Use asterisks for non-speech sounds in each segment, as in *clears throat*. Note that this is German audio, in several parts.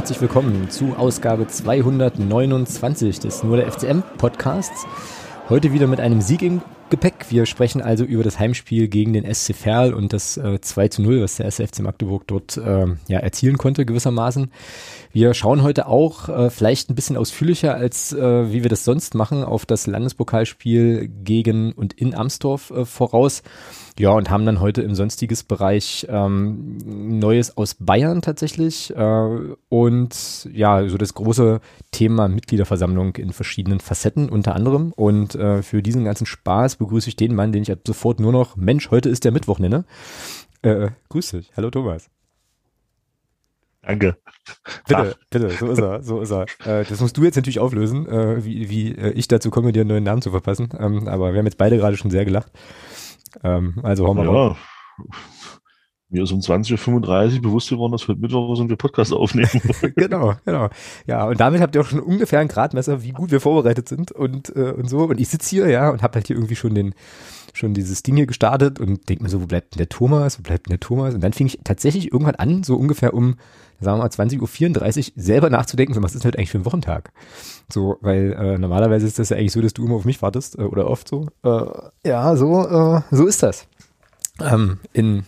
herzlich willkommen zu Ausgabe 229 des Nur der FCM Podcasts. Heute wieder mit einem Sieg im Gepäck. Wir sprechen also über das Heimspiel gegen den SC Verl und das äh, 2 zu 0, was der SC Magdeburg dort äh, ja, erzielen konnte gewissermaßen. Wir schauen heute auch äh, vielleicht ein bisschen ausführlicher, als äh, wie wir das sonst machen, auf das Landespokalspiel gegen und in Amsdorf äh, voraus. Ja, und haben dann heute im sonstiges Bereich ähm, Neues aus Bayern tatsächlich äh, und ja, so das große Thema Mitgliederversammlung in verschiedenen Facetten unter anderem. Und äh, für diesen ganzen Spaß begrüße ich den Mann, den ich ab sofort nur noch Mensch, heute ist der Mittwoch nenne. Äh, grüß dich. Hallo Thomas. Danke. Bitte, Ach. bitte, so ist er, so ist er. Äh, das musst du jetzt natürlich auflösen, äh, wie, wie äh, ich dazu komme, dir einen neuen Namen zu verpassen. Ähm, aber wir haben jetzt beide gerade schon sehr gelacht. Ähm, also hauen wir ja. Mir ist um 20.35 Uhr bewusst geworden, dass heute Mittwoch sind wir Podcast aufnehmen. *laughs* genau, genau. Ja, und damit habt ihr auch schon ungefähr ein Gradmesser, wie gut wir vorbereitet sind und, äh, und so. Und ich sitze hier, ja, und hab halt hier irgendwie schon den, schon dieses Ding hier gestartet und denk mir so, wo bleibt denn der Thomas, wo bleibt denn der Thomas? Und dann fing ich tatsächlich irgendwann an, so ungefähr um, sagen wir mal, 20.34 Uhr selber nachzudenken, so, was ist denn heute eigentlich für ein Wochentag? So, weil äh, normalerweise ist das ja eigentlich so, dass du immer auf mich wartest, äh, oder oft so. Äh, ja, so, äh, so ist das. Ähm, in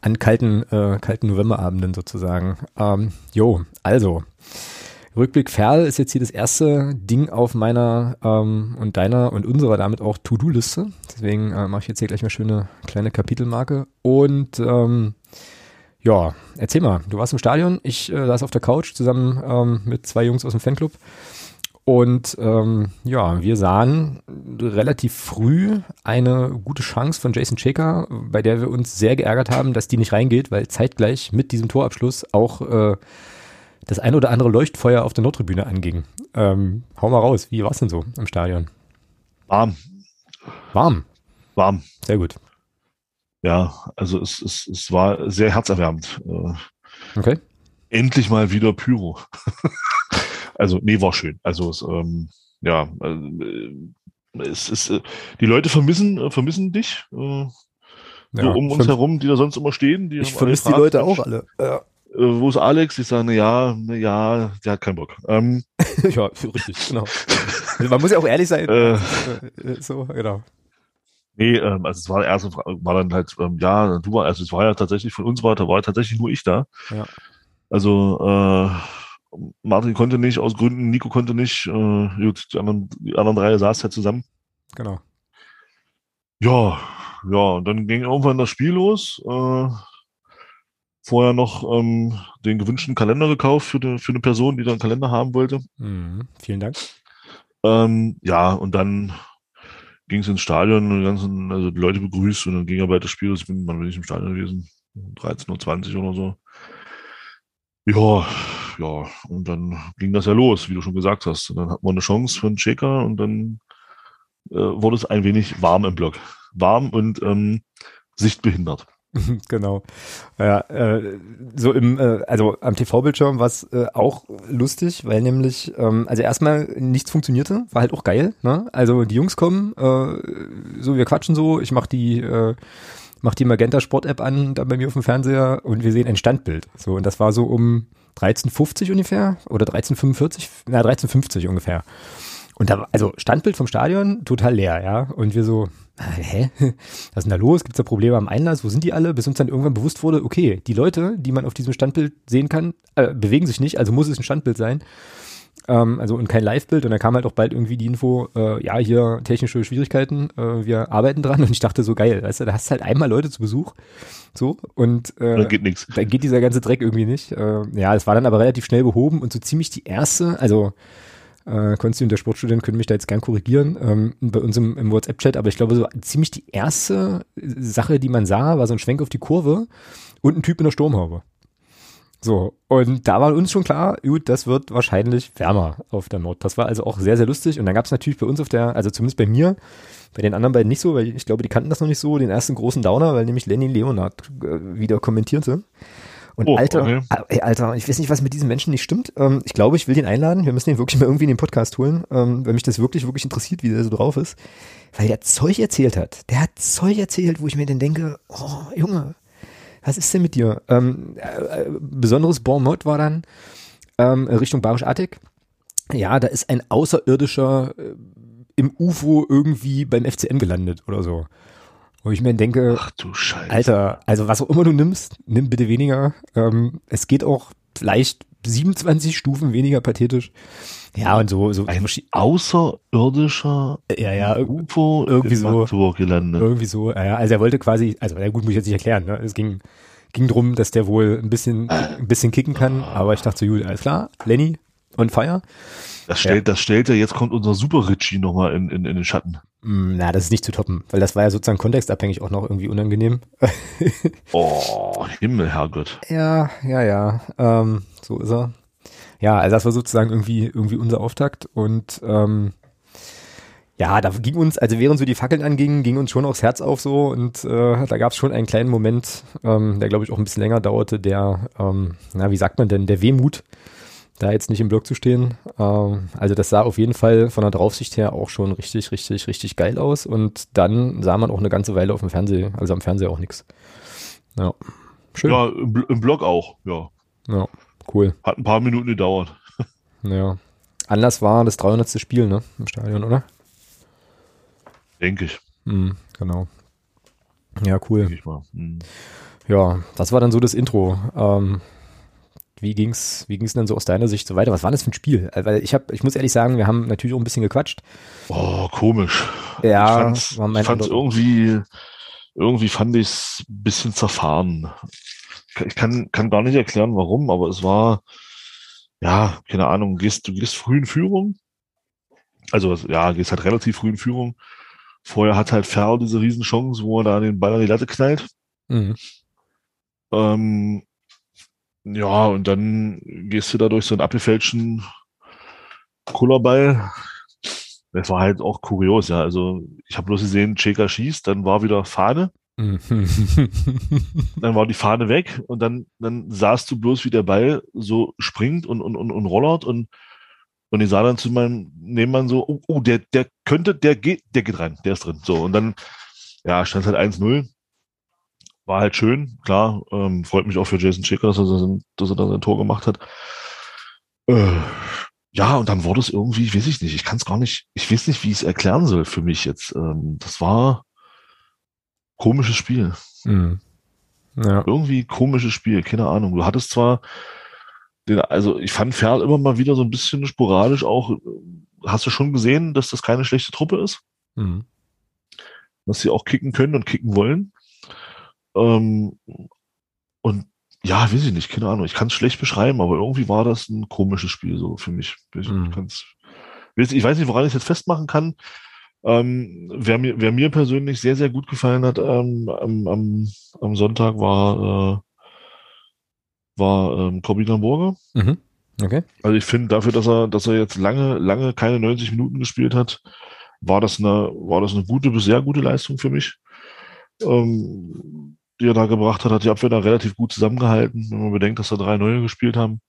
an kalten, äh, kalten Novemberabenden sozusagen. Ähm, jo, also. Rückblick Ferl ist jetzt hier das erste Ding auf meiner ähm, und deiner und unserer damit auch To-Do-Liste. Deswegen äh, mache ich jetzt hier gleich mal schöne kleine Kapitelmarke. Und ähm, ja, erzähl mal, du warst im Stadion, ich äh, saß auf der Couch zusammen ähm, mit zwei Jungs aus dem Fanclub. Und ähm, ja, wir sahen relativ früh eine gute Chance von Jason Shaker, bei der wir uns sehr geärgert haben, dass die nicht reingeht, weil zeitgleich mit diesem Torabschluss auch äh, das ein oder andere Leuchtfeuer auf der Nordtribüne anging. Ähm, hau mal raus, wie war es denn so im Stadion? Warm. Warm? Warm. Sehr gut. Ja, also es, es, es war sehr herzerwärmend. Äh, okay. Endlich mal wieder Pyro. *laughs* Also, nee, war schön. Also, es, ähm, ja, äh, es ist, äh, die Leute vermissen, äh, vermissen dich. Äh, ja, so um uns herum, die da sonst immer stehen. Die ich vermisse die Leute auch alle. Ja. Äh, wo ist Alex? Ich sage, ja, ja, der hat keinen Bock. Ähm, *laughs* ja, richtig, genau. Also man muss ja auch ehrlich sein. Äh, äh, so, genau. Nee, ähm, also es war erst war dann halt, ähm, ja, du war, also es war ja tatsächlich von uns war, da war tatsächlich nur ich da. Ja. Also äh, Martin konnte nicht aus Gründen, Nico konnte nicht. Äh, gut, die anderen, die anderen drei saßen halt zusammen. Genau. Ja, ja, und dann ging irgendwann das Spiel los. Äh, vorher noch ähm, den gewünschten Kalender gekauft für, die, für eine Person, die da einen Kalender haben wollte. Mhm, vielen Dank. Ähm, ja, und dann ging es ins Stadion und die ganzen, also die Leute begrüßt und dann ging er weiter das Spiel. Ich bin, wann bin ich im Stadion gewesen? 13.20 Uhr oder so. Ja, ja, und dann ging das ja los, wie du schon gesagt hast. Und dann hat man eine Chance für einen Checker und dann äh, wurde es ein wenig warm im Block. Warm und ähm, sichtbehindert. *laughs* Genau. Ja, äh, so im, äh, also am TV-Bildschirm war es äh, auch lustig, weil nämlich, ähm, also erstmal nichts funktionierte, war halt auch geil. Ne? Also die Jungs kommen, äh, so wir quatschen so, ich mach die äh, mach die Magenta Sport App an, da bei mir auf dem Fernseher und wir sehen ein Standbild. So und das war so um 13.50 ungefähr oder 13.45, na 13.50 ungefähr. Und da, also Standbild vom Stadion total leer, ja. Und wir so, *laughs* hä? Was ist denn da los? Gibt es da Probleme am Einlass? Wo sind die alle? Bis uns dann irgendwann bewusst wurde, okay, die Leute, die man auf diesem Standbild sehen kann, äh, bewegen sich nicht, also muss es ein Standbild sein. Ähm, also und kein Live-Bild. Und dann kam halt auch bald irgendwie die Info, äh, ja, hier technische Schwierigkeiten, äh, wir arbeiten dran. *laughs* Und ich dachte so, geil, weißt du, da hast du halt einmal Leute zu Besuch. So, und äh, dann geht nichts. Dann geht dieser ganze Dreck irgendwie nicht. Äh, ja, es war dann aber relativ schnell behoben und so ziemlich die erste, also äh, Konsti und der Sportstudent können mich da jetzt gern korrigieren, ähm, bei uns im, im WhatsApp-Chat, aber ich glaube, so ziemlich die erste Sache, die man sah, war so ein Schwenk auf die Kurve und ein Typ in der Sturmhaube. So, und da war uns schon klar, gut, das wird wahrscheinlich wärmer auf der Nord. Das war also auch sehr, sehr lustig. Und dann gab es natürlich bei uns auf der, also zumindest bei mir, bei den anderen beiden nicht so, weil ich glaube, die kannten das noch nicht so, den ersten großen Downer, weil nämlich Lenny Leonard äh, wieder kommentierte. Und oh, Alter, okay. Ah, ey, Alter, ich weiß nicht, was mit diesen Menschen nicht stimmt. Ähm, ich glaube, ich will den einladen. Wir müssen den wirklich mal irgendwie in den Podcast holen, ähm, weil mich das wirklich, wirklich interessiert, wie der so drauf ist. Weil der Zeug erzählt hat. Der hat Zeug erzählt, wo ich mir dann denke, oh, Junge, Was ist denn mit dir? Ähm, äh, besonderes Bon mot war dann ähm, Richtung Barisch Attic. Ja, da ist ein Außerirdischer äh, im UFO irgendwie beim FCM gelandet oder so. Wo ich mir denke, Ach du Scheiße. Alter, also was auch immer du nimmst, nimm bitte weniger. Ähm, es geht auch vielleicht 27 Stufen weniger pathetisch. Ja, und so, so Ein außerirdischer ja, ja, UFO irgendwie so. Gelandet. irgendwie so. Ja, ja, also er wollte quasi, also na gut, muss ich jetzt nicht erklären. Ne? Es ging, ging drum, dass der wohl ein bisschen, ein bisschen kicken kann. Aber ich dachte so, gut, alles klar, Lenny on fire. Das stellt, das stellt er, jetzt kommt unser Super Richie nochmal in, in, in den Schatten. Mm, Na, das ist nicht zu toppen, weil das war ja sozusagen kontextabhängig auch noch irgendwie unangenehm. *laughs* Oh, Himmel, Herrgott. Ja, ja, ja. Ähm, so ist er. Ja, also das war sozusagen irgendwie, irgendwie unser Auftakt und ähm, ja, da ging uns, also während so die Fackeln angingen, ging uns schon auch das Herz auf so und äh, da gab es schon einen kleinen Moment, ähm, der glaube ich auch ein bisschen länger dauerte, der, ähm, na, wie sagt man denn, der Wehmut, da jetzt nicht im Block zu stehen. Ähm, also das sah auf jeden Fall von der Draufsicht her auch schon richtig, richtig, richtig geil aus und dann sah man auch eine ganze Weile auf dem Fernseher, also am Fernseher auch nichts. Ja, schön. Ja, im, im Blog auch, ja. ja cool. Hat ein paar Minuten gedauert. *laughs* Ja. Anlass war das 300. Spiel, ne? Im Stadion, oder? Denke ich. Mhm, genau. Ja, cool. Denke ich mal. Hm. Ja, das war dann so das Intro. Ähm, wie ging's, wie ging's denn so aus deiner Sicht so weiter? Was war das für ein Spiel? Äh, Weil ich habe, ich muss ehrlich sagen, wir haben natürlich auch ein bisschen gequatscht. Oh, komisch. Ja, ich mein ich fand's irgendwie, irgendwie fand ich's ein bisschen zerfahren. Ich kann, kann gar nicht erklären, warum, aber es war, ja, keine Ahnung, gehst, du gehst früh in Führung. Also, ja, gehst halt relativ früh in Führung. Vorher hat halt Ferl diese Riesenchance, wo er da den Ball an die Latte knallt. Mhm. Ähm, ja, und dann gehst du da durch so einen abgefälschten Kullerball. Das war halt auch kurios, ja. Also ich habe bloß gesehen, Cheka schießt, dann war wieder Fahne, Mhm. *laughs* dann war die Fahne weg und dann, dann sahst du bloß, wie der Ball so springt und, und, und, und rollert und, und ich sah dann zu meinem Nebenmann so, oh, oh, der, der könnte, der geht, der geht rein, der ist drin. So, und dann, ja, stand halt 1-0. War halt schön, klar. Ähm, freut mich auch für Jason Schicker, dass er, sein- dass er da sein Tor gemacht hat. Äh, ja, und dann wurde es irgendwie, weiß ich nicht, ich kann es gar nicht, ich weiß nicht, wie ich es erklären soll für mich jetzt. Ähm, das war komisches Spiel. Mhm. Ja. Irgendwie komisches Spiel, keine Ahnung. Du hattest zwar den, also ich fand Ferl immer mal wieder so ein bisschen sporadisch auch, hast du schon gesehen, dass das keine schlechte Truppe ist, Mhm. dass sie auch kicken können und kicken wollen. Ähm, und ja, weiß ich nicht, keine Ahnung. Ich kann es schlecht beschreiben, aber irgendwie war das ein komisches Spiel so für mich. Ich, Mhm. ich weiß nicht, woran ich es jetzt festmachen kann. Ähm, wer, mir, wer mir persönlich sehr, sehr gut gefallen hat ähm, am, am, am Sonntag war, äh, war ähm, Corbinian Burger. Mhm. Okay. Also ich finde dafür, dass er, dass er jetzt lange, lange keine 90 Minuten gespielt hat, war das eine, war das eine gute bis sehr gute Leistung für mich. Ähm, die er da gebracht hat, hat die Abwehr da relativ gut zusammengehalten, wenn man bedenkt, dass da drei neue gespielt haben.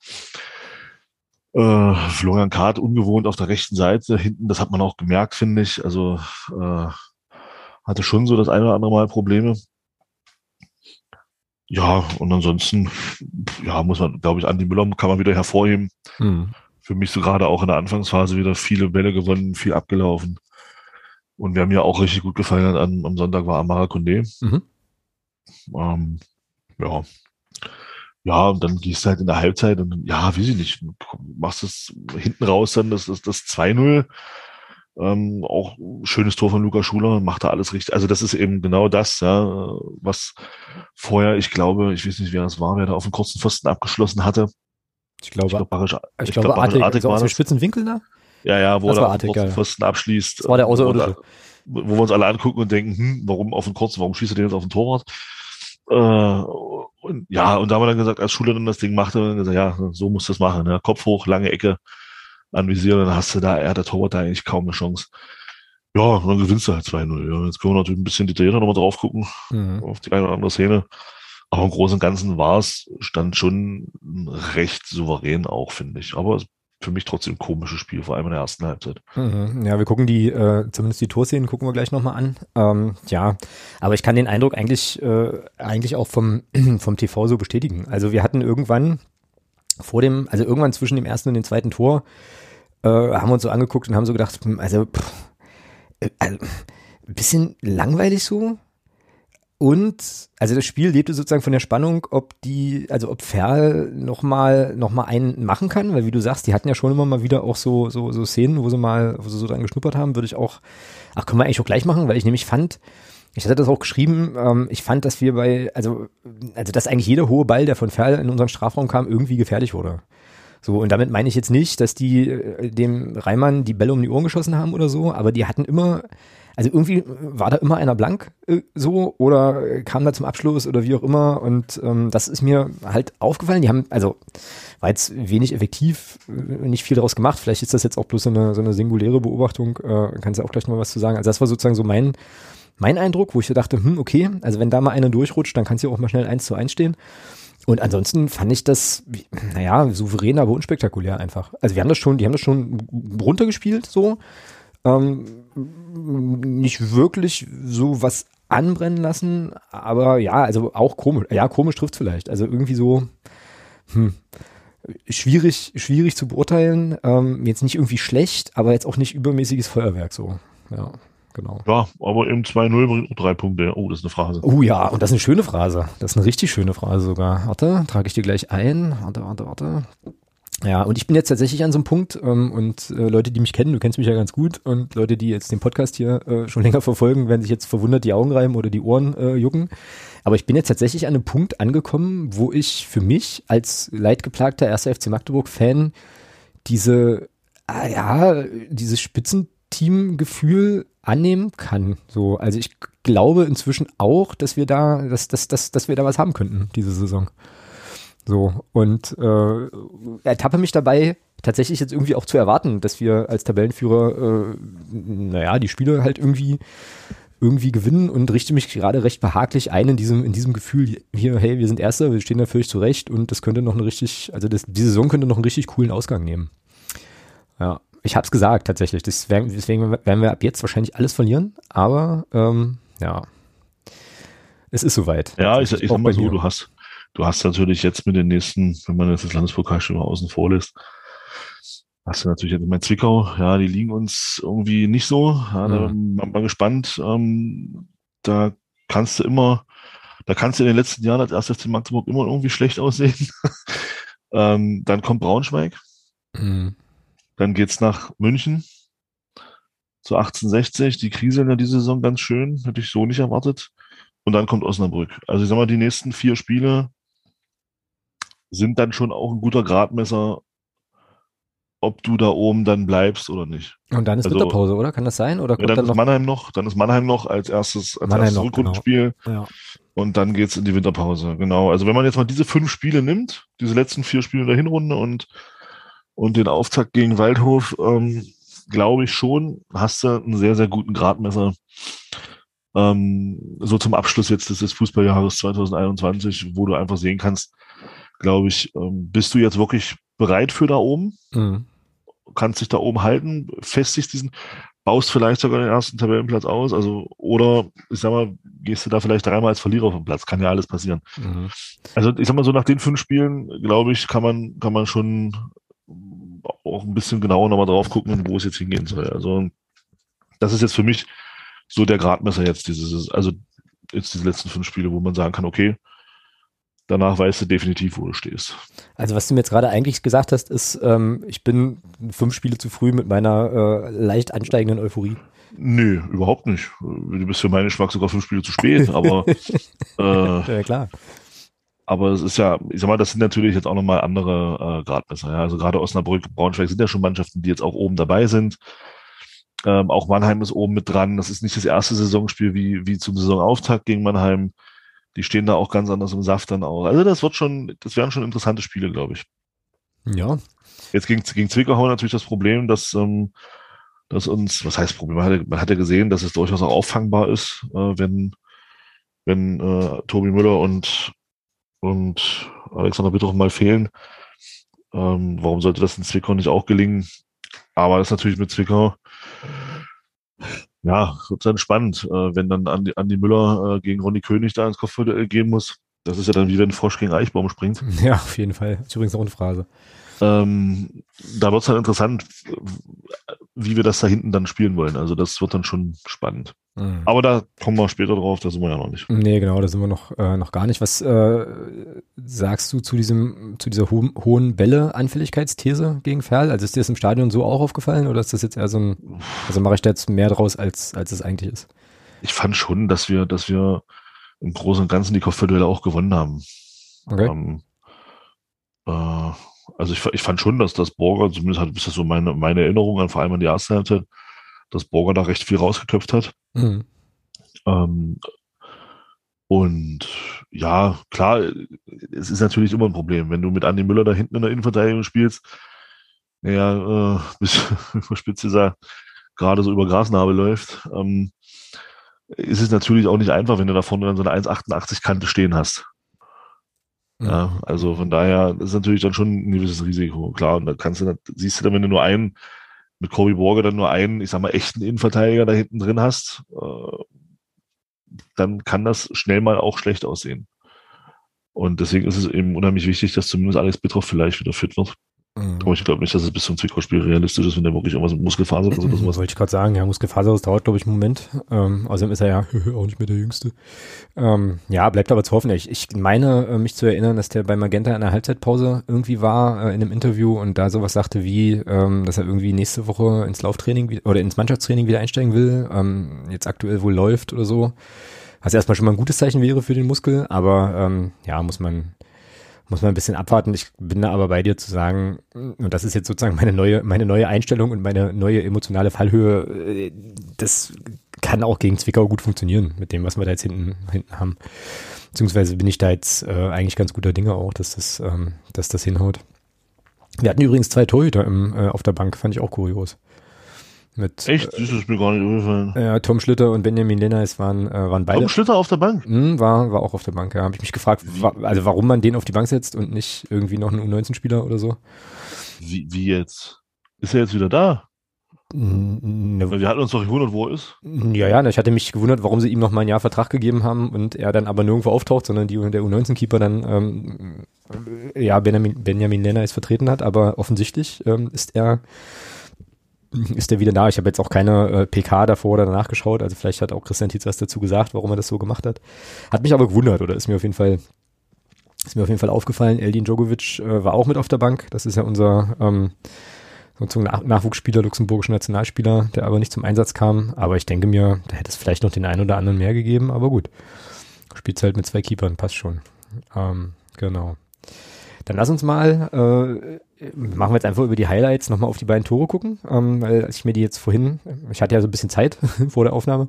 Äh, Florian Kart ungewohnt auf der rechten Seite, hinten, das hat man auch gemerkt, finde ich. Also äh, hatte schon so das eine oder andere Mal Probleme. Ja, und ansonsten, ja, muss man, glaube ich, Andi Müller kann man wieder hervorheben Mhm. für mich so gerade auch in der Anfangsphase wieder viele Bälle gewonnen, viel abgelaufen. Und wer mir auch richtig gut gefallen hat am, am Sonntag war Amara Condé. Mhm. Ähm, ja. Ja, und dann gehst du halt in der Halbzeit und ja, weiß ich nicht, machst es hinten raus dann das, das, das 2-0. Ähm, auch schönes Tor von Luca Schuler, macht da alles richtig. Also das ist eben genau das, ja, was vorher, ich glaube, ich weiß nicht, wer das war, wer da auf dem kurzen Pfosten abgeschlossen hatte. Ich glaube, Ich glaube, Barisch, ich, ich glaube, glaub, Barisch Artig, Artig also war aus dem das. spitzen Winkel da? Ja, ja, wo Das er auf den kurzen ja. Pfosten abschließt. Das war der wo, Außerirdische. wo wir uns alle angucken und denken, hm, warum auf den kurzen, warum schießt er den jetzt auf den Torwart? Äh, und ja, und da haben wir dann gesagt, als Schüler dann das Ding machte, haben wir gesagt, ja, so muss das machen. Ne? Kopf hoch, lange Ecke anvisieren, dann hast du da, er hat der Torwart da eigentlich kaum eine Chance. Ja, und dann gewinnst du halt 2-0. Ja. Jetzt können wir natürlich ein bisschen detaillierter nochmal drauf gucken, Mhm. auf die eine oder andere Szene. Aber im Großen und Ganzen war es, stand schon recht souverän auch, finde ich. Aber es für mich trotzdem komisches Spiel, vor allem in der ersten Halbzeit. Mhm. Ja, wir gucken die, äh, zumindest die Torszenen gucken wir gleich nochmal an. Ähm, ja, aber ich kann den Eindruck eigentlich, äh, eigentlich auch vom, *clears throat* vom TV so bestätigen. Also wir hatten irgendwann vor dem, also irgendwann zwischen dem ersten und dem zweiten Tor, äh, haben wir uns so angeguckt und haben so gedacht, hm, also, pff, äh, also ein bisschen langweilig so. Und, also das Spiel lebte sozusagen von der Spannung, ob die, also ob Ferl nochmal noch mal einen machen kann, weil wie du sagst, die hatten ja schon immer mal wieder auch so, so, so Szenen, wo sie mal, wo sie so dran geschnuppert haben, würde ich auch, ach, können wir eigentlich auch gleich machen, weil ich nämlich fand, ich hatte das auch geschrieben, ähm, ich fand, dass wir bei, also, also dass eigentlich jeder hohe Ball, der von Ferl in unseren Strafraum kam, irgendwie gefährlich wurde. So, und damit meine ich jetzt nicht, dass die äh, dem Reimann die Bälle um die Ohren geschossen haben oder so, aber die hatten immer, also irgendwie war da immer einer blank äh, so oder kam da zum Abschluss oder wie auch immer und ähm, das ist mir halt aufgefallen. Die haben, also war jetzt wenig effektiv, äh, nicht viel daraus gemacht. Vielleicht ist das jetzt auch bloß so eine, so eine singuläre Beobachtung, äh, kannst du auch gleich mal was zu sagen. Also das war sozusagen so mein, mein Eindruck, wo ich so dachte, hm, okay, also wenn da mal einer durchrutscht, dann kann es ja auch mal schnell eins zu eins stehen. Und ansonsten fand ich das, naja, souverän, aber unspektakulär einfach. Also wir haben das schon, die haben das schon runtergespielt, so. Ähm, nicht wirklich so was anbrennen lassen, aber ja, also auch komisch, ja, komisch trifft vielleicht. Also irgendwie so, hm, schwierig, schwierig zu beurteilen. Ähm, jetzt nicht irgendwie schlecht, aber jetzt auch nicht übermäßiges Feuerwerk so. Ja, genau. Ja, aber im 2-0 bringt drei Punkte. Oh, das ist eine Phrase. Oh ja, und das ist eine schöne Phrase. Das ist eine richtig schöne Phrase sogar. Warte, trage ich dir gleich ein. Warte, warte, warte. Ja, und ich bin jetzt tatsächlich an so einem Punkt ähm, und äh, Leute, die mich kennen, du kennst mich ja ganz gut und Leute, die jetzt den Podcast hier äh, schon *laughs* länger verfolgen, werden sich jetzt verwundert die Augen reiben oder die Ohren äh, jucken. Aber ich bin jetzt tatsächlich an einem Punkt angekommen, wo ich für mich als leidgeplagter 1. FC Magdeburg-Fan diese, ah ja, dieses Spitzenteam-Gefühl annehmen kann. So, also ich glaube inzwischen auch, dass wir da, dass, dass, dass, dass wir da was haben könnten diese Saison. So, und äh, ertappe mich dabei, tatsächlich jetzt irgendwie auch zu erwarten, dass wir als Tabellenführer, äh, naja, die Spiele halt irgendwie irgendwie gewinnen und richte mich gerade recht behaglich ein in diesem, in diesem Gefühl hier, hey, wir sind Erster, wir stehen da völlig zurecht und das könnte noch eine richtig, also das, die Saison könnte noch einen richtig coolen Ausgang nehmen. Ja, ich hab's gesagt tatsächlich, das werden, deswegen werden wir ab jetzt wahrscheinlich alles verlieren, aber ähm, ja, es ist soweit. Ja, ich, ich sag mal so, du hast, Du hast natürlich jetzt mit den nächsten, wenn man jetzt das Landespokalspiel mal außen vor lässt, hast du natürlich jetzt immer Zwickau, ja, die liegen uns irgendwie nicht so. Ja, da mhm. bin mal gespannt. Ähm, da kannst du immer, da kannst du in den letzten Jahren als erstes FC Magdeburg immer irgendwie schlecht aussehen. *laughs* ähm, dann kommt Braunschweig. Mhm. Dann geht's nach München zu 1860. Die Krise in dieser Saison ganz schön, hätte ich so nicht erwartet. Und dann kommt Osnabrück. Also ich sag mal, die nächsten vier Spiele sind dann schon auch ein guter Gradmesser, ob du da oben dann bleibst oder nicht. Und dann ist also, Winterpause, oder? Kann das sein? Oder ja, dann, dann ist noch? Mannheim noch, dann ist Mannheim noch als erstes, als erstes Rückrundenspiel. Genau. Ja. Und dann geht's in die Winterpause. Genau. Also wenn man jetzt mal diese fünf Spiele nimmt, diese letzten vier Spiele der Hinrunde und, und den Auftakt gegen Waldhof, ähm, glaube ich schon, hast du einen sehr, sehr guten Gradmesser. Ähm, so zum Abschluss jetzt des Fußballjahres 2021, wo du einfach sehen kannst, glaube ich, ähm, bist du jetzt wirklich bereit für da oben? Mhm. Kannst dich da oben halten, festigst diesen, baust vielleicht sogar den ersten Tabellenplatz aus, also, oder, ich sag mal, gehst du da vielleicht dreimal als Verlierer auf den Platz, kann ja alles passieren. Mhm. Also, ich sag mal so, nach den fünf Spielen, glaube ich, kann man, kann man schon auch ein bisschen genauer nochmal drauf gucken, wo es jetzt hingehen soll. Also, das ist jetzt für mich so der Gradmesser jetzt, dieses, also, jetzt diese letzten fünf Spiele, wo man sagen kann, okay, danach weißt du definitiv, wo du stehst. Also was du mir jetzt gerade eigentlich gesagt hast, ist, ähm, ich bin fünf Spiele zu früh mit meiner äh, leicht ansteigenden Euphorie. Nö, überhaupt nicht. Du bist für meinen Geschmack sogar fünf Spiele zu spät, aber *laughs* äh, ja klar. Aber es ist ja, ich sag mal, das sind natürlich jetzt auch nochmal andere äh, Gradmesser. Ja? Also gerade Osnabrück, Braunschweig sind ja schon Mannschaften, die jetzt auch oben dabei sind. Ähm, auch Mannheim ist oben mit dran. Das ist nicht das erste Saisonspiel wie, wie zum Saisonauftakt gegen Mannheim die stehen da auch ganz anders im Saft dann auch. Also das wird schon, das wären schon interessante Spiele, glaube ich. Ja. Jetzt gegen, gegen Zwickau natürlich das Problem, dass, ähm, dass uns, was heißt Problem? Man hat, ja, man hat ja gesehen, dass es durchaus auch auffangbar ist, äh, wenn, wenn äh, Tobi Müller und, und Alexander Bittroff mal fehlen. Ähm, warum sollte das in Zwickau nicht auch gelingen? Aber das ist natürlich mit Zwickau, ja, wird dann spannend, äh, wenn dann Andi, Andi Müller äh, gegen Ronny König da ins Kopfduell gehen muss. Das ist ja dann wie wenn Frosch gegen Eichbaum springt. *laughs* Ja, auf jeden Fall. Das ist übrigens auch eine Phrase. Ähm, da wird es dann interessant, wie wir das da hinten dann spielen wollen. Also das wird dann schon spannend. Mhm. Aber da kommen wir später drauf, da sind wir ja noch nicht. Nee, genau, da sind wir noch, äh, noch gar nicht. Was äh, sagst du zu diesem, zu dieser ho hohen Bälle-Anfälligkeitsthese gegen Ferl? Also ist dir das im Stadion so auch aufgefallen oder ist das jetzt eher so ein, also mache ich da jetzt mehr draus, als, als es eigentlich ist? Ich fand schon, dass wir, dass wir im Großen und Ganzen die Kopfballduelle auch gewonnen haben. Okay. Ähm, äh, also ich, ich fand schon, dass das Borger, zumindest hat, ist das so meine, meine Erinnerung an vor allem an die erste Halbzeit, dass Borger da recht viel rausgeköpft hat. Mhm. Ähm, und ja, klar, es ist natürlich immer ein Problem, wenn du mit Andi Müller da hinten in der Innenverteidigung spielst. Naja, äh, *laughs* bis Spitze da gerade so über Grasnarbe läuft, ähm, ist es natürlich auch nicht einfach, wenn du da vorne dann so eine 1,88 Kante stehen hast. Ja, also von daher ist natürlich dann schon ein gewisses Risiko, klar. Und da kannst du, siehst du dann, wenn du nur einen, mit Kobe Borger dann nur einen, ich sag mal, echten Innenverteidiger da hinten drin hast, äh, dann kann das schnell mal auch schlecht aussehen. Und deswegen ist es eben unheimlich wichtig, dass zumindest Alex Bitroff vielleicht wieder fit wird. Mhm. Aber ich glaube nicht, dass es bis zum Zwickau-Spiel realistisch ist, wenn der wirklich irgendwas mit Muskelfaser oder so. Was wollte ich gerade sagen? Ja, Muskelfaser, das dauert, glaube ich, einen Moment. Ähm, außerdem ist er ja *laughs* auch nicht mehr der Jüngste. Ähm, ja, bleibt aber zu hoffen. Ich, ich meine, äh, mich zu erinnern, dass der bei Magenta in der Halbzeitpause irgendwie war, äh, in einem Interview und da sowas sagte wie, ähm, dass er irgendwie nächste Woche ins Lauftraining oder ins Mannschaftstraining wieder einsteigen will. Ähm, jetzt aktuell wohl läuft oder so. Was erstmal schon mal ein gutes Zeichen wäre für den Muskel, aber ähm, ja, muss man muss man ein bisschen abwarten. Ich bin da aber bei dir zu sagen, und das ist jetzt sozusagen meine neue, meine neue Einstellung und meine neue emotionale Fallhöhe, äh, das kann auch gegen Zwickau gut funktionieren mit dem, was wir da jetzt hinten, hinten haben. Beziehungsweise bin ich da jetzt äh, eigentlich ganz guter Dinge auch, dass das, ähm, dass das hinhaut. Wir hatten übrigens zwei Torhüter im, äh, auf der Bank, fand ich auch kurios. Mit, Echt? Das ist mir gar nicht aufgefallen. Ja, Tom Schlitter und Benjamin Lenners waren, äh, waren beide. Tom Schlitter auf der Bank? Mhm, war, war auch auf der Bank, ja. Habe ich mich gefragt, wa also warum man den auf die Bank setzt und nicht irgendwie noch einen U19-Spieler oder so. Wie, wie jetzt? Ist er jetzt wieder da? Ne, wir hatten uns doch gewundert, wo er ist. Ja, ja, ich hatte mich gewundert, warum sie ihm noch mal ein Jahr Vertrag gegeben haben und er dann aber nirgendwo auftaucht, sondern die, der U19-Keeper dann ähm, ja Benjamin, Benjamin Lenner vertreten hat, aber offensichtlich ähm, ist er ist er wieder da. Ich habe jetzt auch keine äh, PK davor oder danach geschaut, also vielleicht hat auch Christian Tietz was dazu gesagt, warum er das so gemacht hat. Hat mich aber gewundert oder ist mir auf jeden Fall ist mir auf jeden Fall aufgefallen. Eldin Djokovic äh, war auch mit auf der Bank. Das ist ja unser ähm, sozusagen Nach Nachwuchsspieler, luxemburgischer Nationalspieler, der aber nicht zum Einsatz kam. Aber ich denke mir, da hätte es vielleicht noch den einen oder anderen mehr gegeben, aber gut. Spielt halt mit zwei Keepern, passt schon. Ähm, genau. Dann lass uns mal, äh, machen wir jetzt einfach über die Highlights nochmal auf die beiden Tore gucken, ähm, weil als ich mir die jetzt vorhin, ich hatte ja so ein bisschen Zeit *laughs* vor der Aufnahme,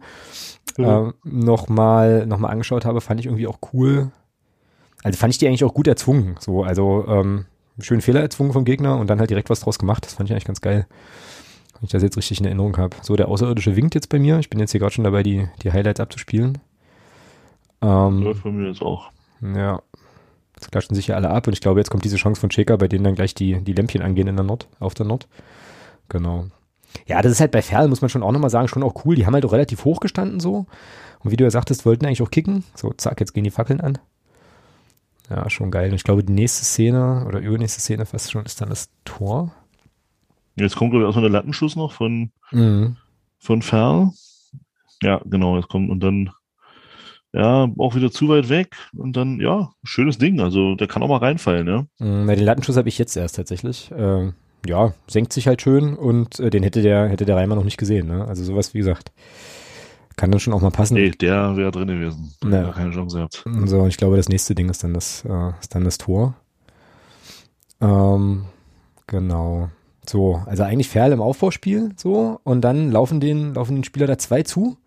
mhm. äh, nochmal noch mal angeschaut habe, fand ich irgendwie auch cool. Also fand ich die eigentlich auch gut erzwungen. So, also ähm, schön Fehler erzwungen vom Gegner und dann halt direkt was draus gemacht. Das fand ich eigentlich ganz geil. Wenn ich das jetzt richtig in Erinnerung habe. So, der Außerirdische winkt jetzt bei mir. Ich bin jetzt hier gerade schon dabei, die, die Highlights abzuspielen. Ähm, Läuft bei mir jetzt auch. Ja, Jetzt klatschen sich ja alle ab und ich glaube, jetzt kommt diese Chance von Checker, bei denen dann gleich die, die Lämpchen angehen in der Nord, auf der Nord. Genau. Ja, das ist halt bei Ferl, muss man schon auch nochmal sagen, schon auch cool. Die haben halt auch relativ hoch gestanden so. Und wie du ja sagtest, wollten eigentlich auch kicken. So, zack, jetzt gehen die Fackeln an. Ja, schon geil. Und ich glaube, die nächste Szene oder übernächste Szene fast schon ist dann das Tor. Jetzt kommt, glaube ich, erstmal der Lattenschuss noch von, mhm. von Ferl. Ja, genau, jetzt kommt und dann ja, auch wieder zu weit weg und dann, ja, schönes Ding. Also der kann auch mal reinfallen, ja. Mhm, den Lattenschuss habe ich jetzt erst tatsächlich. Ähm, ja, senkt sich halt schön und äh, den hätte der, hätte der Reimer noch nicht gesehen, ne? Also sowas, wie gesagt, kann dann schon auch mal passen. Nee, der wäre drin gewesen. Der ja. keine Chance gehabt. So, ich glaube, das nächste Ding ist dann das, äh, ist dann das Tor. Ähm, genau. So, also eigentlich Ferl im Aufbauspiel, so, und dann laufen den, laufen den Spieler da zwei zu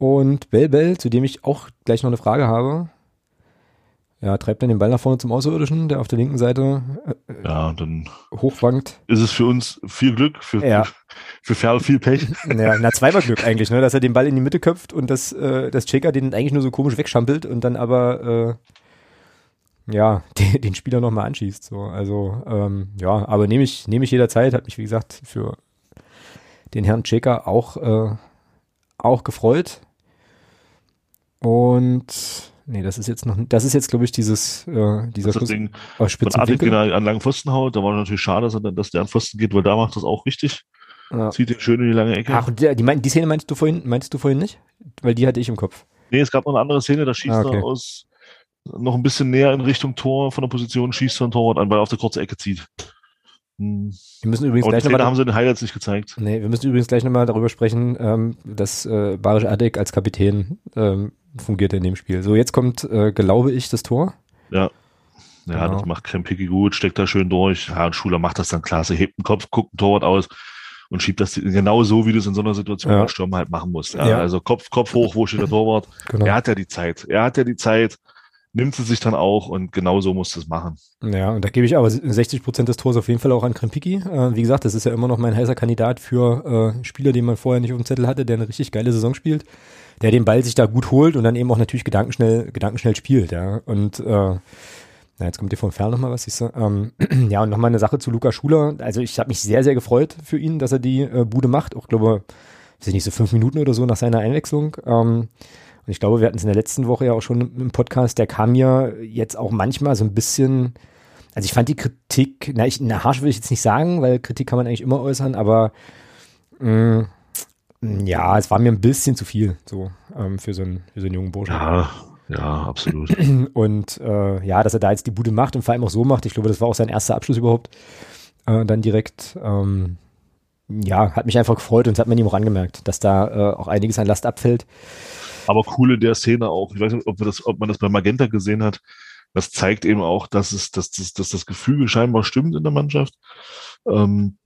und Bell Bell, zu dem ich auch gleich noch eine Frage habe, ja, treibt dann den Ball nach vorne zum Außerirdischen, der auf der linken Seite äh, ja, dann hochwankt. Ist es für uns viel Glück, für, ja. für Ferl viel Pech. Ja, na, zweimal Glück eigentlich, ne, dass er den Ball in die Mitte köpft und dass, äh, dass Checker den eigentlich nur so komisch wegschampelt und dann aber, ja, *laughs* den, den Spieler nochmal anschießt. So. Also, ähm, ja, aber nehme ich, nehme ich jederzeit, hat mich, wie gesagt, für den Herrn Checker auch, äh, auch gefreut. Und nee, das ist jetzt noch, das ist jetzt, glaube ich, dieses, äh, dieser Das Schuss Ding Artig Spitzenwinkel. an an langen Pfosten haut, da war natürlich schade, dass, er, dass der an Pfosten geht, weil da macht das auch richtig. Ja. Zieht den schön in die lange Ecke. Ach, die, die, die Szene meinst du vorhin, meinst du vorhin nicht? Weil die hatte ich im Kopf. Nee, es gab noch eine andere Szene, da schießt Ah, okay. er aus noch ein bisschen näher in Richtung Tor von der Position, schießt er ein Torwart an, weil er auf der kurze Ecke zieht. Hm. Wir müssen übrigens Aber gleich nochmal haben sie den Highlights nicht gezeigt. Nee, wir müssen übrigens gleich nochmal darüber sprechen, ähm, dass äh, Barisch Adek als Kapitän ähm, fungiert in dem Spiel. So, jetzt kommt, äh, glaube ich, das Tor. Ja. Ja, Genau. das macht Krempicki gut, steckt da schön durch. Ja, und Schuler macht das dann klasse, hebt den Kopf, guckt ein Torwart aus und schiebt das genau so, wie du es in so einer Situation Ja. als Stürmer halt machen musst. Ja, Ja. Also Kopf, Kopf hoch, wo steht der Torwart? *laughs* Genau. Er hat ja die Zeit. Er hat ja die Zeit, nimmt sie sich dann auch und genau so musst du es machen. Ja, und da gebe ich aber 60 Prozent des Tors auf jeden Fall auch an Krempiki. Äh, wie gesagt, das ist ja immer noch mein heißer Kandidat für äh, Spieler, den man vorher nicht auf dem Zettel hatte, der eine richtig geile Saison spielt, der den Ball sich da gut holt und dann eben auch natürlich gedankenschnell, gedankenschnell spielt, ja. Und äh, na, jetzt kommt dir von fern nochmal was, siehst du. Ähm, *clears throat* ja, und nochmal eine Sache zu Luca Schuler. Also ich habe mich sehr, sehr gefreut für ihn, dass er die äh, Bude macht. Auch glaube, ich nicht, so fünf Minuten oder so nach seiner Einwechslung. Ähm, und ich glaube, wir hatten es in der letzten Woche ja auch schon im Podcast, der kam mir jetzt auch manchmal so ein bisschen, also ich fand die Kritik, na, ich, na harsch will ich jetzt nicht sagen, weil Kritik kann man eigentlich immer äußern, aber mh, ja, es war mir ein bisschen zu viel, so ähm, für, so einen, für so einen jungen Burschen. Ja, ja, absolut. *clears throat* Und äh, ja, dass er da jetzt die Bude macht und vor allem auch so macht, ich glaube, das war auch sein erster Abschluss überhaupt, äh, dann direkt, ähm, ja, hat mich einfach gefreut und das hat man ihm auch angemerkt, dass da äh, auch einiges an Last abfällt. Aber cool in der Szene auch. Ich weiß nicht, ob, das, ob man das bei Magenta gesehen hat. Das zeigt eben auch, dass es, dass, dass, dass das Gefüge scheinbar stimmt in der Mannschaft. Ähm,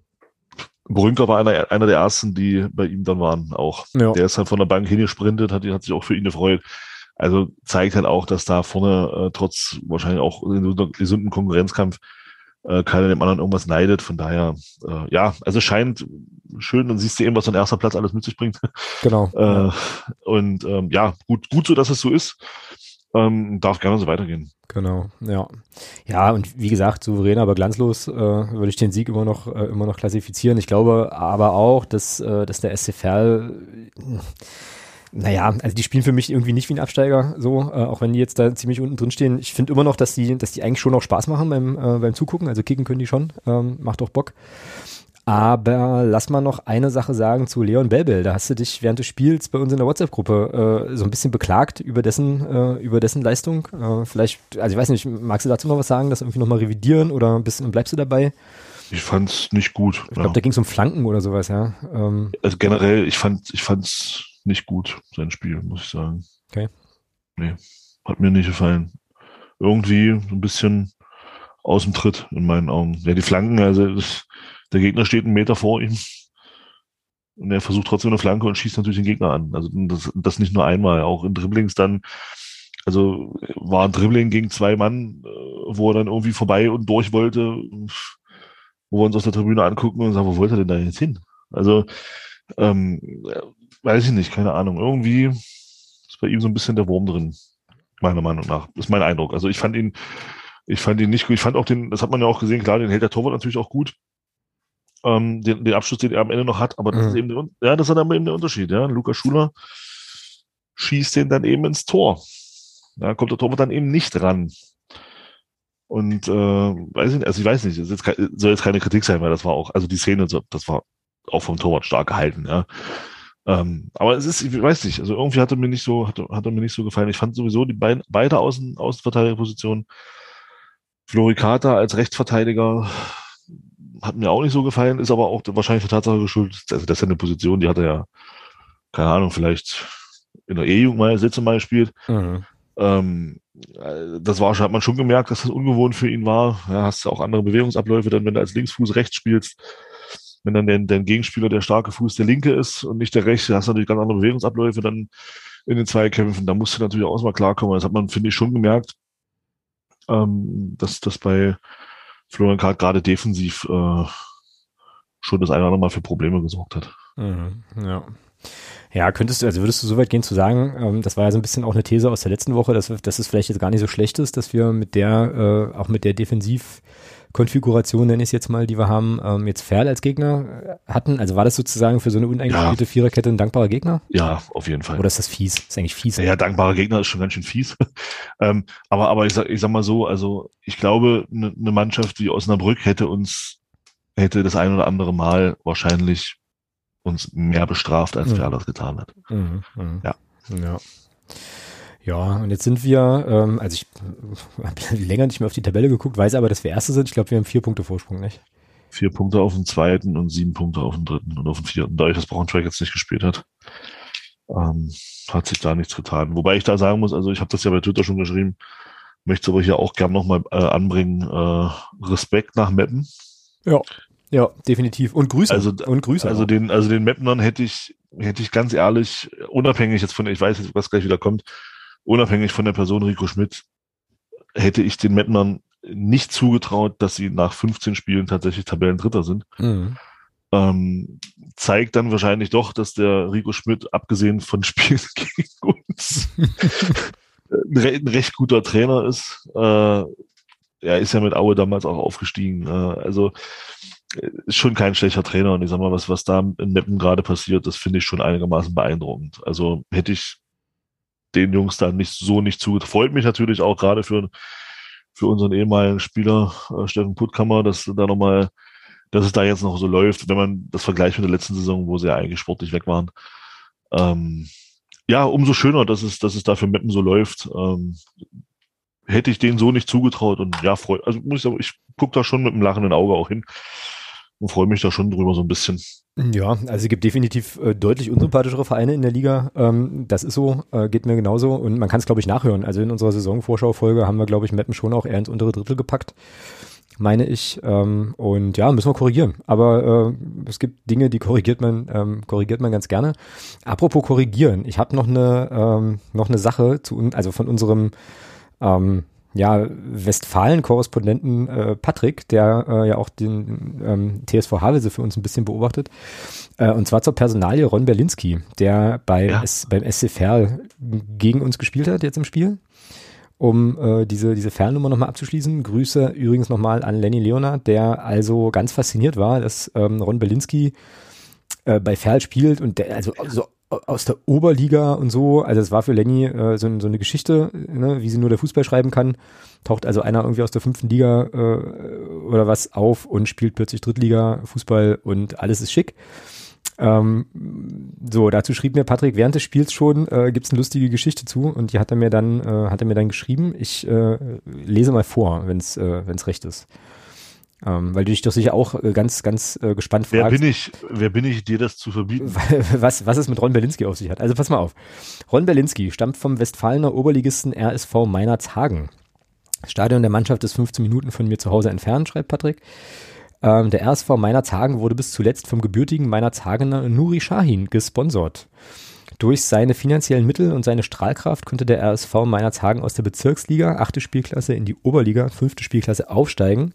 Brünker war einer, einer der ersten, die bei ihm dann waren auch. Ja. Der ist halt von der Bank hingesprintet, hat, hat sich auch für ihn gefreut. Also zeigt halt auch, dass da vorne äh, trotz wahrscheinlich auch in so einem gesunden Konkurrenzkampf äh, keiner dem anderen irgendwas neidet. Von daher, äh, ja, also scheint schön, dann siehst du eben, was so ein erster Platz alles mit sich bringt. Genau. *laughs* Äh, und ähm, ja, gut, gut so, dass es so ist. Ähm, darf gerne so weitergehen. Genau, ja. Ja, und wie gesagt, souverän, aber glanzlos äh, würde ich den Sieg immer noch, äh, immer noch klassifizieren. Ich glaube aber auch, dass, äh, dass der SC Verl, äh, naja, also die spielen für mich irgendwie nicht wie ein Absteiger, so, äh, auch wenn die jetzt da ziemlich unten drin stehen. Ich finde immer noch, dass die, dass die eigentlich schon auch Spaß machen beim, äh, beim Zugucken. Also kicken können die schon, ähm, macht auch Bock. Aber lass mal noch eine Sache sagen zu Leon Belbel. Da hast du dich während des Spiels bei uns in der WhatsApp-Gruppe äh, so ein bisschen beklagt über dessen, äh, über dessen Leistung. Äh, vielleicht, also ich weiß nicht, magst du dazu noch was sagen, das irgendwie nochmal revidieren oder ein bisschen, bleibst du dabei? Ich fand's nicht gut. Ich glaube, da ging es um Flanken oder sowas, ja. Ähm, Also generell, ich fand, ich fand's nicht gut, sein Spiel, muss ich sagen. Okay. Nee, hat mir nicht gefallen. Irgendwie so ein bisschen aus dem Tritt in meinen Augen. Ja, die Flanken, also das, der Gegner steht einen Meter vor ihm und er versucht trotzdem eine Flanke und schießt natürlich den Gegner an. Also das, das nicht nur einmal, auch in Dribblings dann, also war ein Dribbling gegen zwei Mann, äh, wo er dann irgendwie vorbei und durch wollte, wo wir uns aus der Tribüne angucken und sagen, wo wollte er denn da jetzt hin? Also, ähm, weiß ich nicht, keine Ahnung. Irgendwie ist bei ihm so ein bisschen der Wurm drin, meiner Meinung nach. ist mein Eindruck. Also ich fand ihn, ich fand ihn nicht gut. Ich fand auch den, das hat man ja auch gesehen, klar, den hält der Torwart natürlich auch gut. Ähm, den, den Abschluss, den er am Ende noch hat, aber das Mhm. ist eben der, ja, das ist dann eben der Unterschied, ja. Lukas Schuler schießt den dann eben ins Tor. Da kommt der Torwart dann eben nicht ran. Und äh, weiß ich nicht, also ich weiß nicht, jetzt soll jetzt keine Kritik sein, weil das war auch, also die Szene, das war auch vom Torwart stark gehalten, ja. Ähm, aber es ist, ich weiß nicht, also irgendwie hat er mir nicht so, hat, er- hat er mir nicht so gefallen. Ich fand sowieso die beiden, beide Außen, Außenverteidigerpositionen, Florikata als Rechtsverteidiger hat mir auch nicht so gefallen, ist aber auch wahrscheinlich der Tatsache geschuldet, also das ist ja eine Position, die hat er ja, keine Ahnung, vielleicht in der E-Jugend mal, Sätze mal gespielt. mhm. Ähm, äh, das war schon, hat man schon gemerkt, dass das ungewohnt für ihn war. Ja, hast du auch andere Bewegungsabläufe, dann wenn du als Linksfuß rechts spielst, wenn dann der, dein Gegenspieler der starke Fuß der linke ist und nicht der rechte, hast du natürlich ganz andere Bewegungsabläufe dann in den Zweikämpfen. Da musst du natürlich auch mal klarkommen. Das hat man, finde ich, schon gemerkt, ähm, dass das bei Florian Kahrt gerade defensiv äh, schon das eine oder andere Mal für Probleme gesorgt hat. Mhm. Ja. Ja, könntest du, also würdest du so weit gehen zu sagen, ähm, das war ja so ein bisschen auch eine These aus der letzten Woche, dass, dass es vielleicht jetzt gar nicht so schlecht ist, dass wir mit der, äh, auch mit der Defensivkonfiguration, nenne ich es jetzt mal, die wir haben, ähm, jetzt Ferl als Gegner äh, hatten. Also war das sozusagen für so eine uneingespielte ja. Viererkette ein dankbarer Gegner? Ja, auf jeden Fall. Oder ist das fies? ist eigentlich fies. Ja, ja dankbarer Gegner ist schon ganz schön fies. *laughs* ähm, aber, aber ich sag, ich sag mal so, also ich glaube, eine ne Mannschaft wie Osnabrück hätte uns, hätte das ein oder andere Mal wahrscheinlich uns mehr bestraft, als mhm. Werder das getan hat. Mhm, mh. Ja. Ja. Ja, und jetzt sind wir, ähm, also ich *laughs* habe *laughs* länger nicht mehr auf die Tabelle geguckt, weiß aber, dass wir Erste sind. Ich glaube, wir haben vier Punkte Vorsprung, nicht? Vier Punkte auf den zweiten und sieben Punkte auf den dritten und auf den vierten. Dadurch, dass Braunschweig jetzt nicht gespielt hat, ähm, hat sich da nichts getan. Wobei ich da sagen muss, also ich habe das ja bei Twitter schon geschrieben, möchte aber hier auch gern nochmal äh, anbringen, äh, Respekt nach Meppen. Ja. Ja, definitiv. Und Grüße. Also, und Grüße. Also auch. den, also den Mapnern hätte ich, hätte ich ganz ehrlich, unabhängig jetzt von, ich weiß jetzt, was gleich wieder kommt, unabhängig von der Person Rico Schmidt, hätte ich den Mapnern nicht zugetraut, dass sie nach 15 Spielen tatsächlich Tabellendritter sind. Mhm. Ähm, zeigt dann wahrscheinlich doch, dass der Rico Schmidt, abgesehen von *laughs* Spielen gegen uns, ein, ein, recht guter Trainer ist. Äh, er ist ja mit Aue damals auch aufgestiegen. Äh, also ist schon kein schlechter Trainer und ich sag mal, was, was da in Meppen gerade passiert, das finde ich schon einigermaßen beeindruckend. Also hätte ich den Jungs da nicht so nicht zugetraut. Freut mich natürlich auch gerade für, für unseren ehemaligen Spieler äh, Steffen Puttkammer, dass da nochmal, dass es da jetzt noch so läuft, wenn man das vergleicht mit der letzten Saison, wo sie ja eigentlich sportlich weg waren. Ähm, ja, umso schöner, dass es, dass es da für Meppen so läuft. Ähm, hätte ich denen so nicht zugetraut und ja, freut, also muss ich sagen, ich gucke da schon mit einem lachenden Auge auch hin und freue mich da schon drüber so ein bisschen. Ja, also es gibt definitiv äh, deutlich unsympathischere Vereine in der Liga. Ähm, das ist so, äh, geht mir genauso und man kann es, glaube ich, nachhören. Also in unserer Saisonvorschau-Folge haben wir, glaube ich, Meppen schon auch eher ins untere Drittel gepackt, meine ich. Ähm, und ja, müssen wir korrigieren. Aber äh, es gibt Dinge, die korrigiert man, ähm, korrigiert man ganz gerne. Apropos korrigieren, ich habe noch eine, ähm, noch eine Sache zu, also von unserem ähm, ja, Westfalen-Korrespondenten äh, Patrick, der äh, ja auch den ähm, TSV Havelse für uns ein bisschen beobachtet. Äh, und zwar zur Personalie Ron Berlinski, der bei ja. S, beim SC Verl gegen uns gespielt hat jetzt im Spiel. Um äh, diese, diese Fernnummer nochmal abzuschließen. Grüße übrigens nochmal an Lenny Leonard, der also ganz fasziniert war, dass ähm, Ron Berlinski äh, bei Ferl spielt und der also so aus der Oberliga und so. Also es war für Lenny äh, so, so, eine Geschichte, ne, wie sie nur der Fußball schreiben kann. Taucht also einer irgendwie aus der fünften Liga äh, oder was auf und spielt plötzlich Drittliga Fußball und alles ist schick. Ähm, so, dazu schrieb mir Patrick während des Spiels schon, äh, gibt es eine lustige Geschichte zu und die hat er mir dann, äh, hat er mir dann geschrieben. Ich äh, lese mal vor, wenn es äh, wenn's recht ist. Ähm, weil du dich doch sicher auch äh, ganz, ganz äh, gespannt fragst. Wer bin ich, wer bin ich, dir das zu verbieten? *laughs* Was, was es mit Ron Berlinski auf sich hat. Also pass mal auf. Ron Berlinski stammt vom Westfalener Oberligisten RSV Meinerzhagen. Stadion der Mannschaft ist 15 Minuten von mir zu Hause entfernt, schreibt Patrick. Ähm, der RSV Meinerzhagen wurde bis zuletzt vom gebürtigen Meinerzhagener Nuri Shahin gesponsert. Durch seine finanziellen Mittel und seine Strahlkraft konnte der RSV Meinerzhagen aus der Bezirksliga, achte Spielklasse, in die Oberliga, fünfte Spielklasse aufsteigen.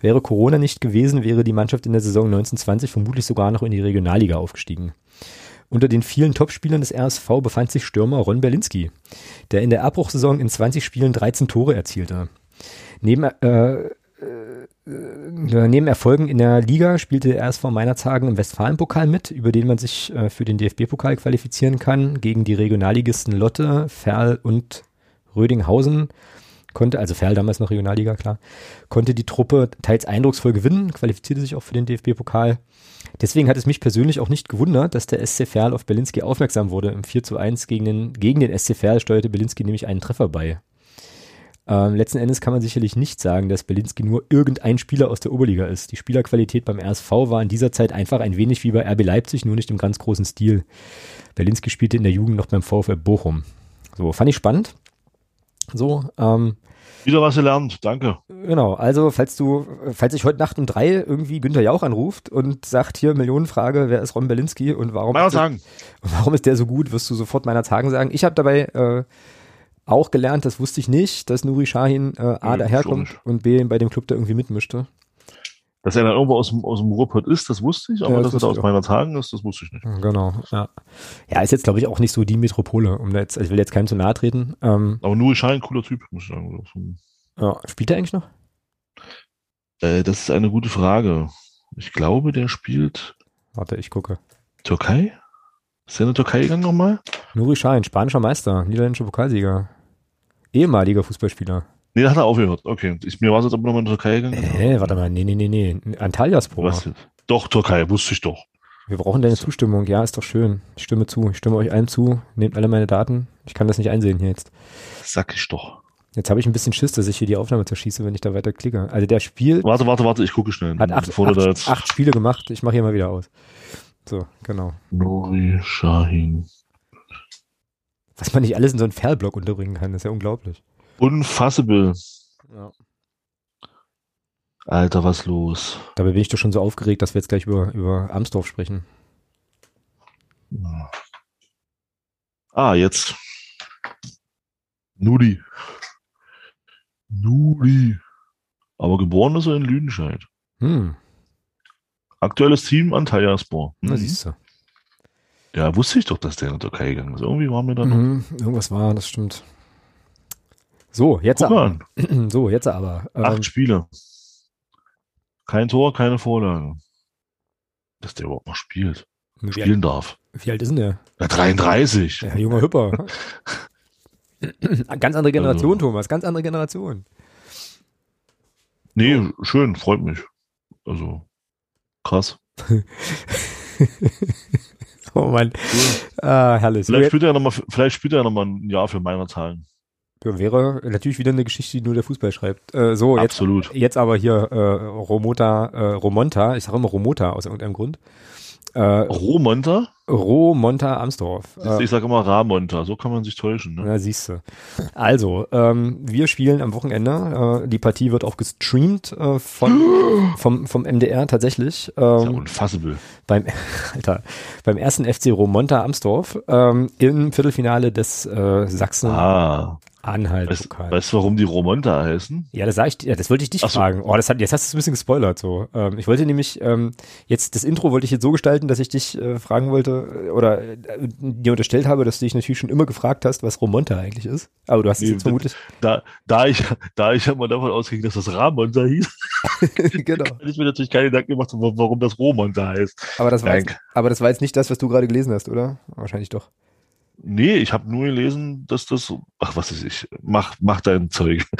Wäre Corona nicht gewesen, wäre die Mannschaft in der Saison 1920 vermutlich sogar noch in die Regionalliga aufgestiegen. Unter den vielen Topspielern des RSV befand sich Stürmer Ron Berlinski, der in der Abbruchsaison in 20 Spielen 13 Tore erzielte. Neben, äh, neben Erfolgen in der Liga spielte der RSV Meinerzhagen im Westfalenpokal mit, über den man sich äh, für den DFB-Pokal qualifizieren kann, gegen die Regionalligisten Lotte, Ferl und Rödinghausen konnte, also Ferl damals noch Regionalliga, klar, konnte die Truppe teils eindrucksvoll gewinnen, qualifizierte sich auch für den DFB-Pokal. Deswegen hat es mich persönlich auch nicht gewundert, dass der SC Verl auf Berlinski aufmerksam wurde. Im 4 zu 1 gegen den, gegen den SC Verl steuerte Berlinski nämlich einen Treffer bei. Ähm, letzten Endes kann man sicherlich nicht sagen, dass Berlinski nur irgendein Spieler aus der Oberliga ist. Die Spielerqualität beim RSV war in dieser Zeit einfach ein wenig wie bei RB Leipzig, nur nicht im ganz großen Stil. Berlinski spielte in der Jugend noch beim VfL Bochum. So, fand ich spannend. So, ähm, wieder was gelernt, danke. Genau, also falls du, falls ich heute Nacht um drei irgendwie Günther Jauch anruft und sagt hier Millionenfrage, wer ist Ron Berlinski und warum, ist der, *laughs* warum ist der so gut, wirst du sofort meiner Tagen sagen. Ich habe dabei äh, auch gelernt, das wusste ich nicht, dass Nuri Shahin äh, A daherkommt und B bei dem Club da irgendwie mitmischte. Dass er dann irgendwo aus dem, aus dem Ruhrpott ist, das wusste ich, aber Ja, dass das er da wusste aus meiner Tagen ist, das wusste ich nicht. Genau, ja. Ja, ist jetzt, glaube ich, auch nicht so die Metropole, um jetzt, also ich will jetzt keinem zu nahe treten. Ähm, Aber Nuri Schein, cooler Typ, muss ich sagen. ja, spielt er eigentlich noch? Äh, das ist eine gute Frage. Ich glaube, der spielt Warte, ich gucke. Türkei? Ist der in die Türkei gegangen nochmal? Nuri Schein, spanischer Meister, niederländischer Pokalsieger. Ehemaliger Fußballspieler. Nee, da hat er aufgehört. Okay. Ich, mir war es jetzt aber nochmal in die Türkei gegangen. Hä, warte mal, nee, nee, nee, nee. Antalyaspor. Doch, Türkei, wusste ich doch. Wir brauchen deine Zustimmung. Ja, ist doch schön. Ich stimme zu. Ich stimme euch allen zu. Nehmt alle meine Daten. Ich kann das nicht einsehen hier jetzt. Sag ich doch. Jetzt habe ich ein bisschen Schiss, dass ich hier die Aufnahme zerschieße, wenn ich da weiter klicke. Also der Spiel Warte, warte, warte, ich gucke schnell. hat acht, acht, acht Spiele gemacht. Ich mache hier mal wieder aus. So, genau. Nuri Shahin. Was man nicht alles in so einen Fallblock unterbringen kann, ist ja unglaublich. Unfassable. Ja. Alter, was los? Dabei bin ich doch schon so aufgeregt, dass wir jetzt gleich über, über Amsdorf sprechen. Ah, jetzt. Nudi. Nudi. Aber geboren ist er in Lüdenscheid. Hm, Aktuelles Team Antalyaspor. na Mhm. siehst du. Ja, wusste ich doch, dass der in die Türkei gegangen ist. Irgendwie war mir da noch. Mhm, irgendwas war, das stimmt. So, jetzt Guck aber. an. *clears throat* So, jetzt aber. Ähm, Acht Spiele. Kein Tor, keine Vorlage. Dass der überhaupt noch spielt. wie, alt, Spielen darf. wie alt ist denn der? Ja, 33. Ja, junger Hüpper. *laughs* ganz andere Generation, Also- Thomas, ganz andere Generation. Nee, schön, freut mich. Also, krass. *laughs* *laughs* Oh Mann. Ah, herrlich. Vielleicht jetzt, spielt er noch mal, vielleicht spielt er noch mal ein Jahr für meiner Zahlen. wäre natürlich wieder eine Geschichte, die nur der Fußball schreibt. Äh, so, jetzt, Absolut. jetzt aber hier äh, Romota, äh, Romonta, ich sage immer Romota aus irgendeinem Grund. Äh, Romonta? Romonta Amsdorf. Äh, Ich sage immer Ramonta, so kann man sich täuschen. Ne? Na, siehst du. Also, ähm, wir spielen am Wochenende. Äh, die Partie wird auch gestreamt äh, von, *gasps* vom, vom MDR tatsächlich. Ist ja Ähm, unfassable. beim, *laughs* Alter, beim ersten FC Romonta Amsdorf ähm, im Viertelfinale des äh, Ah, weißt, Sachsen-Anhalt-Pokals. weißt du, warum die Romonta heißen? Ja, das sag ich, ja, das wollte ich dich so. fragen. Oh, das hat, jetzt hast du es ein bisschen gespoilert so. Ähm, ich wollte nämlich ähm, jetzt das Intro wollte ich jetzt so gestalten, dass ich dich äh, fragen wollte äh, oder äh, dir unterstellt habe, dass du dich natürlich schon immer gefragt hast, was Romonta eigentlich ist. Aber du hast es Nee, jetzt vermutlich. Da, da ich, da ich ja mal davon ausging, dass das Ramonta hieß, *laughs* *laughs* genau. hätte ich mir natürlich keine Gedanken gemacht, warum das Romonta heißt. Aber das war Nein. jetzt, aber das war jetzt nicht das, was du gerade gelesen hast, oder? Wahrscheinlich doch. Nee, ich habe nur gelesen, dass das, ach was ist ich, mach, mach dein Zeug. *laughs*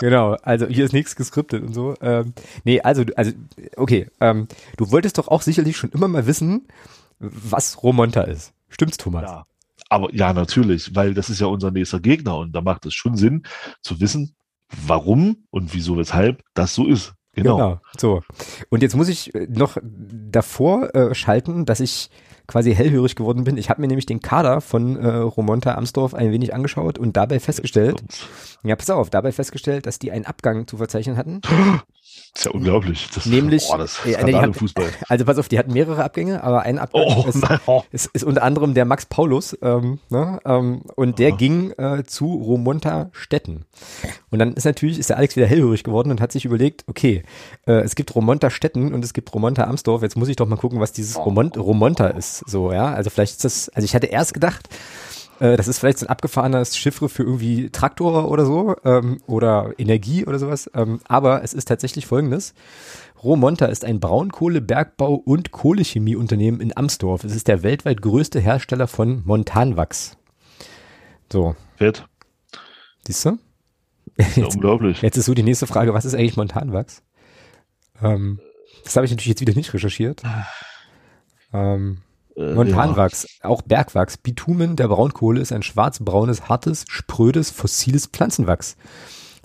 Genau, also hier ist nichts geskriptet und so. Ähm, nee, also, also, okay, ähm, du wolltest doch auch sicherlich schon immer mal wissen, was Romonta ist. Stimmt's, Thomas? Ja. Aber ja, natürlich, weil das ist ja unser nächster Gegner und da macht es schon Sinn zu wissen, warum und wieso, weshalb das so ist. Genau. So. Und jetzt muss ich äh, noch davor äh, schalten, dass ich quasi hellhörig geworden bin. Ich habe mir nämlich den Kader von äh, Romonta Amsdorf ein wenig angeschaut und dabei festgestellt, ja, pass auf, dabei festgestellt, dass die einen Abgang zu verzeichnen hatten. *gasps* ist ja unglaublich. Das, Nämlich, boah, das äh, die im hatten- Fußball. *laughs* Also pass auf, die hatten mehrere Abgänge, aber ein Abgang Oh, ist, oh. *laughs* ist, ist unter anderem der Max Paulus, ähm, ne, ähm, und der Aha. ging äh, zu Romonta Stetten. Und dann ist natürlich, ist der Alex wieder hellhörig geworden und hat sich überlegt, okay, äh, es gibt Romonta Stetten und es gibt Romonta Amsdorf, jetzt muss ich doch mal gucken, was dieses Romont, Romonta ist, so, ja, also vielleicht ist das, also ich hatte erst gedacht, äh, das ist vielleicht so ein abgefahrenes Chiffre für irgendwie Traktor oder so ähm, oder Energie oder sowas. Ähm, aber es ist tatsächlich folgendes. Romonta ist ein Braunkohle-, Bergbau- und Kohlechemieunternehmen in Amsdorf. Es ist der weltweit größte Hersteller von Montanwachs. So, Fett. siehst du? Ist ja Jetzt, unglaublich. jetzt ist so die nächste Frage, was ist eigentlich Montanwachs? Ähm, das habe ich natürlich jetzt wieder nicht recherchiert. Ähm, Äh, Montanwachs, auch Bergwachs. Bitumen der Braunkohle ist ein schwarzbraunes, hartes, sprödes, fossiles Pflanzenwachs,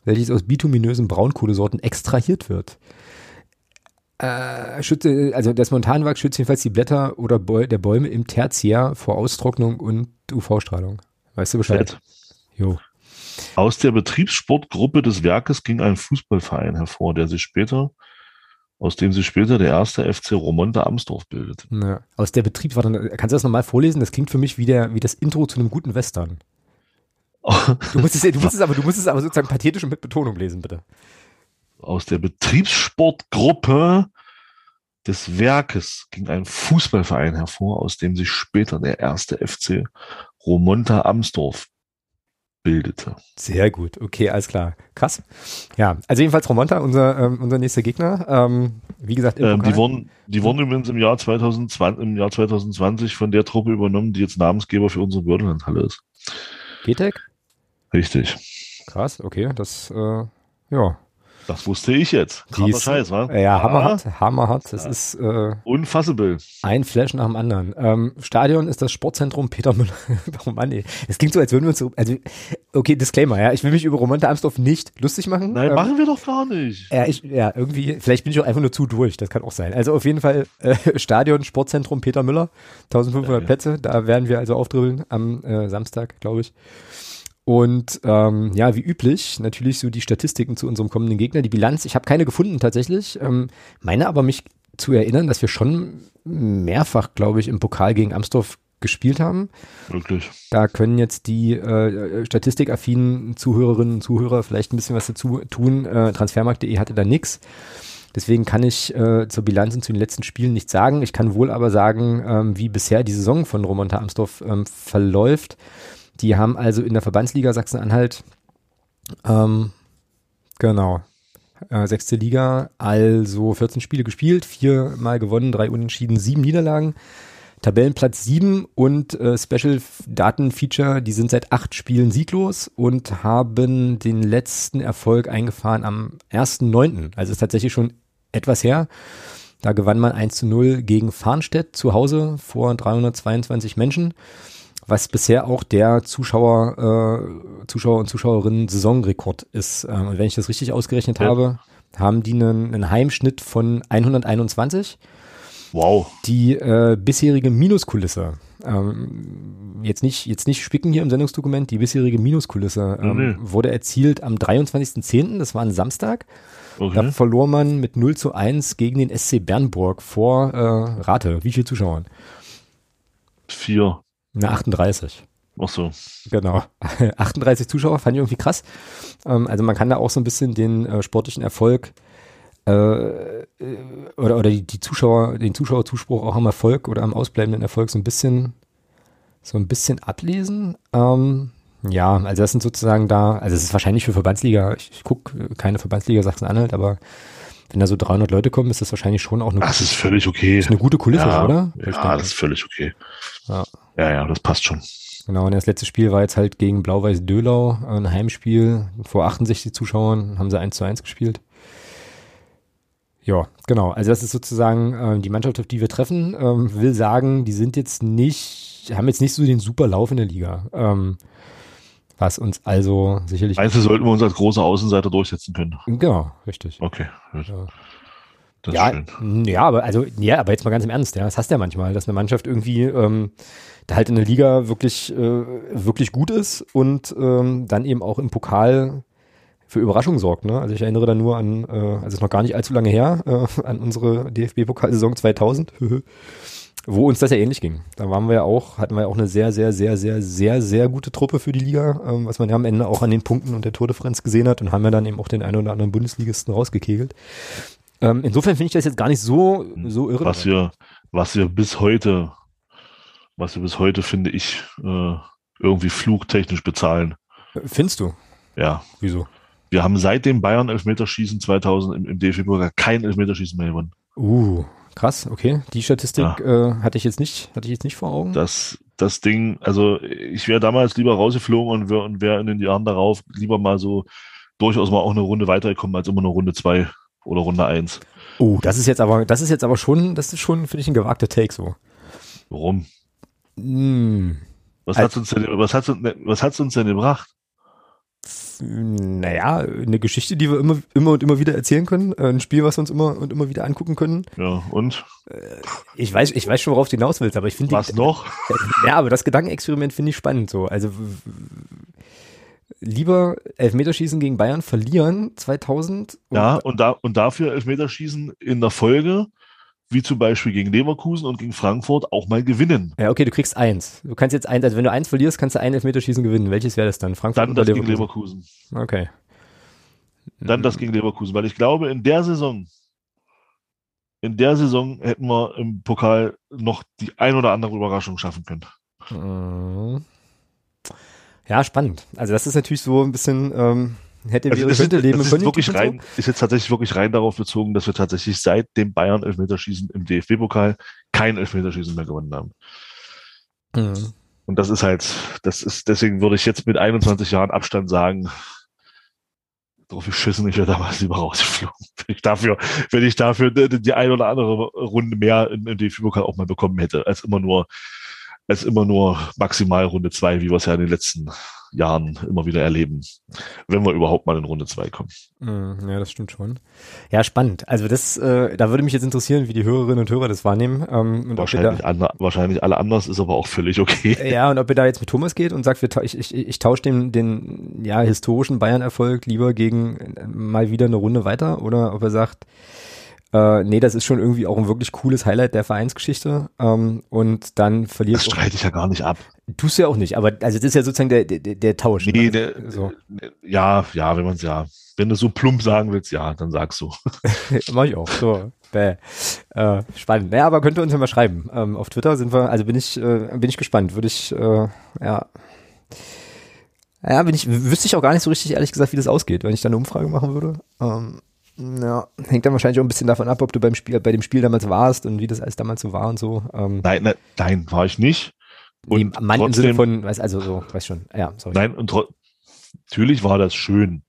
welches aus bituminösen Braunkohlesorten extrahiert wird. Äh, schütze, also das Montanwachs schützt jedenfalls die Blätter oder Bäu der Bäume im Tertiär vor Austrocknung und UV-Strahlung. Weißt du Ja, Bescheid? Fett. Jo. Aus der Betriebssportgruppe des Werkes ging ein Fußballverein hervor, der sich später, aus dem sich später der erste FC Romonta Amsdorf bildet. Ja. Aus der Betriebswarte, kannst du das nochmal vorlesen? Das klingt für mich wie, der, wie das Intro zu einem guten Western. *laughs* Du musst es, du musst es aber, du musst es aber sozusagen pathetisch und mit Betonung lesen, bitte. aus der Betriebssportgruppe des Werkes ging ein Fußballverein hervor, aus dem sich später der erste FC Romonta Amsdorf bildete. Sehr gut, okay, alles klar. Krass. Ja, also jedenfalls Romonta, unser, ähm, unser nächster Gegner. Ähm, wie gesagt, ähm, die, wurden, die wurden übrigens im Jahr, 2020, im Jahr 2020 von der Truppe übernommen, die jetzt Namensgeber für unsere Bördelandhalle ist. GTEC? Richtig. Krass, okay, das, äh, ja. Das wusste ich jetzt. Krasser Scheiß, wa? Ja, hammerhart, hammerhart. Das ja. ist äh, unfassable. Ein Flash nach dem anderen. Ähm, Stadion ist das Sportzentrum Peter Müller. *laughs* oh Mann, ey. Es klingt so, als würden wir uns so, also, okay, Disclaimer, ja. Ich will mich über Romonte Amsdorf nicht lustig machen. Nein, ähm, machen wir doch gar nicht. Ja, ich, ja, irgendwie, vielleicht bin ich auch einfach nur zu durch. Das kann auch sein. Also auf jeden Fall äh, *laughs* Stadion, Sportzentrum Peter Müller. 1500 ja, Plätze. Da werden wir also aufdribbeln am äh, Samstag, glaube ich. Und ähm, ja, wie üblich, natürlich so die Statistiken zu unserem kommenden Gegner, die Bilanz. Ich habe keine gefunden tatsächlich, ähm, meine aber mich zu erinnern, dass wir schon mehrfach, glaube ich, im Pokal gegen Amsdorf gespielt haben. Wirklich. Da können jetzt die äh, statistikaffinen Zuhörerinnen und Zuhörer vielleicht ein bisschen was dazu tun. Äh, Transfermarkt.de hatte da nix. Deswegen kann ich äh, zur Bilanz und zu den letzten Spielen nichts sagen. Ich kann wohl aber sagen, ähm, wie bisher die Saison von Romonta Amsdorf ähm, verläuft. Die haben also in der Verbandsliga Sachsen-Anhalt, ähm, genau, äh, sechste Liga, also 14 Spiele gespielt, viermal gewonnen, drei Unentschieden, sieben Niederlagen. Tabellenplatz 7 und äh, Special Daten Feature, die sind seit acht Spielen sieglos und haben den letzten Erfolg eingefahren am 1.9. Also ist tatsächlich schon etwas her. Da gewann man 1 zu 0 gegen Farnstedt zu Hause vor 322 Menschen was bisher auch der Zuschauer, äh, Zuschauer und Zuschauerinnen Saisonrekord ist. Ähm, und wenn ich das richtig ausgerechnet ja. habe, haben die einen, einen Heimschnitt von 121. Wow. Die äh, bisherige Minuskulisse, ähm, jetzt nicht jetzt nicht spicken hier im Sendungsdokument, die bisherige Minuskulisse ähm, nee. wurde erzielt am 23.10., das war ein Samstag. Okay. Da verlor man mit 0 zu 1 gegen den SC Bernburg vor äh, Rate. Wie viele Zuschauern? Vier. Na, 38. Ach so. Genau. *laughs* 38 Zuschauer fand ich irgendwie krass. Ähm, also man kann da auch so ein bisschen den äh, sportlichen Erfolg äh, äh, oder, oder die, die, Zuschauer, den Zuschauerzuspruch auch am Erfolg oder am ausbleibenden Erfolg so ein bisschen so ein bisschen ablesen. Ähm, ja, also das sind sozusagen da, also es ist wahrscheinlich für Verbandsliga, ich, ich gucke keine Verbandsliga Sachsen-Anhalt, aber wenn da so 300 Leute kommen, ist das wahrscheinlich schon auch eine, das ist völlig okay. Ist eine gute Kulisse, ja, oder? Ja, das ist völlig okay. Ja. Ja, ja, das passt schon. Genau, und das letzte Spiel war jetzt halt gegen Blau-Weiß Dölau, ein Heimspiel vor 68 Zuschauern, haben sie 1 zu 1 gespielt. Ja, genau. Also das ist sozusagen äh, die Mannschaft, auf die wir treffen. Ähm, will sagen, die sind jetzt nicht, haben jetzt nicht so den super Lauf in der Liga. Ähm, was uns also sicherlich. Du, sollten wir uns als große Außenseiter durchsetzen können? Genau, richtig. Okay. Ja. Das ja, ja, aber also, ja, aber jetzt mal ganz im Ernst, ja, das hast du ja manchmal, dass eine Mannschaft irgendwie ähm, da halt in der Liga wirklich, äh, wirklich gut ist und ähm, dann eben auch im Pokal für Überraschung sorgt. Ne? Also ich erinnere da nur an, äh, also es ist noch gar nicht allzu lange her, äh, *laughs* an unsere DFB-Pokalsaison 2000. *laughs* wo uns das ja ähnlich ging. Da waren wir ja auch, hatten wir ja auch eine sehr, sehr, sehr, sehr, sehr, sehr gute Truppe für die Liga, ähm, was man ja am Ende auch an den Punkten und der Tordifferenz gesehen hat und haben ja dann eben auch den einen oder anderen Bundesligisten rausgekegelt. Ähm, insofern finde ich das jetzt gar nicht so, so irre. Was wir, was wir bis heute, was wir bis heute, finde ich, äh, irgendwie flugtechnisch bezahlen. Findest du? Ja. Wieso? Wir haben seit dem Bayern Elfmeterschießen 2000 im, im DFB-Pokal kein Elfmeterschießen mehr gewonnen. Uh, Krass, okay. Die Statistik ja. äh, hatte ich jetzt nicht, hatte ich jetzt nicht vor Augen. Das, das Ding, also ich wäre damals lieber rausgeflogen und wäre wär in den Jahren darauf lieber mal so durchaus mal auch eine Runde weitergekommen als immer eine Runde zwei oder Runde eins. Oh, das ist jetzt aber, das ist jetzt aber schon, das ist schon, finde ich, ein gewagter Take so. Warum? Hm. Was hat's uns denn, was hat's, was hat's uns denn gebracht? naja, eine Geschichte, die wir immer, immer und immer wieder erzählen können, äh, ein Spiel, was wir uns immer und immer wieder angucken können. Ja, und? Äh, ich weiß, ich weiß schon, worauf du hinaus willst, aber ich finde. Was die, noch? *laughs* Ja, aber das Gedankenexperiment finde ich spannend so. Also, lieber Elfmeterschießen gegen Bayern verlieren 2000. ja, und, da, und dafür Elfmeterschießen in der Folge wie zum Beispiel gegen Leverkusen und gegen Frankfurt auch mal gewinnen. Ja, okay, du kriegst eins. Du kannst jetzt eins, also wenn du eins verlierst, kannst du ein Elfmeterschießen gewinnen. Welches wäre das dann? Frankfurt dann oder Leverkusen? Leverkusen? Okay. dann das gegen Leverkusen, weil ich glaube, in der Saison, in der Saison hätten wir im Pokal noch die ein oder andere Überraschung schaffen können. Mhm. Ja, spannend. Also das ist natürlich so ein bisschen, ähm, hätte Also könnte ist, leben es ist wirklich rein, ist jetzt tatsächlich wirklich rein darauf bezogen, dass wir tatsächlich seit dem Bayern Elfmeterschießen im DFB-Pokal kein Elfmeterschießen mehr gewonnen haben. Mhm. Und das ist halt, das ist, deswegen würde ich jetzt mit 21 Jahren Abstand sagen, drauf geschissen, ich wäre damals lieber rausgeflogen. *laughs* Wenn ich dafür, wenn ich dafür die, die ein oder andere Runde mehr im, im DFB-Pokal auch mal bekommen hätte, als immer nur, als immer nur maximal Runde zwei, wie wir es ja in den letzten Jahren immer wieder erleben. Wenn wir überhaupt mal in Runde zwei kommen. Mhm, Ja, das stimmt schon. Ja, spannend. Also das, äh, da würde mich jetzt interessieren, wie die Hörerinnen und Hörer das wahrnehmen. Ähm, Wahrscheinlich, ander, wahrscheinlich alle anders, ist aber auch völlig okay. da, ja, und ob ihr da jetzt mit Thomas geht und sagt, wir, ich, ich, ich tausche den, den ja, historischen Bayern-Erfolg lieber gegen äh, mal wieder eine Runde weiter oder ob er sagt, äh, nee, das ist schon irgendwie auch ein wirklich cooles Highlight der Vereinsgeschichte ähm, und dann Das verliert streite ich ja gar nicht ab. Tust du ja auch nicht, aber also das ist ja sozusagen der, der, der Tausch. Nee, ne? der, so. ja, ja, wenn man es ja, wenn du so plump sagen willst, ja, dann sagst du. *laughs* Mach ich auch. So. Bäh. Äh, spannend. Naja, aber könnt ihr uns ja mal schreiben. Ähm, auf Twitter sind wir, also bin ich, äh, bin ich gespannt. Würde ich, äh, ja. Ja, bin ich, wüsste ich auch gar nicht so richtig, ehrlich gesagt, wie das ausgeht, wenn ich da eine Umfrage machen würde. Ähm, ja, hängt dann wahrscheinlich auch ein bisschen davon ab, ob du beim Spiel, bei dem Spiel damals warst und wie das alles damals so war und so. Ähm, Nein, nein, nein, war ich nicht. nee, Und Mann im Sinne trotzdem, von, weiß, also so, weiß schon. Ja, sorry. nein, und natürlich war das schön.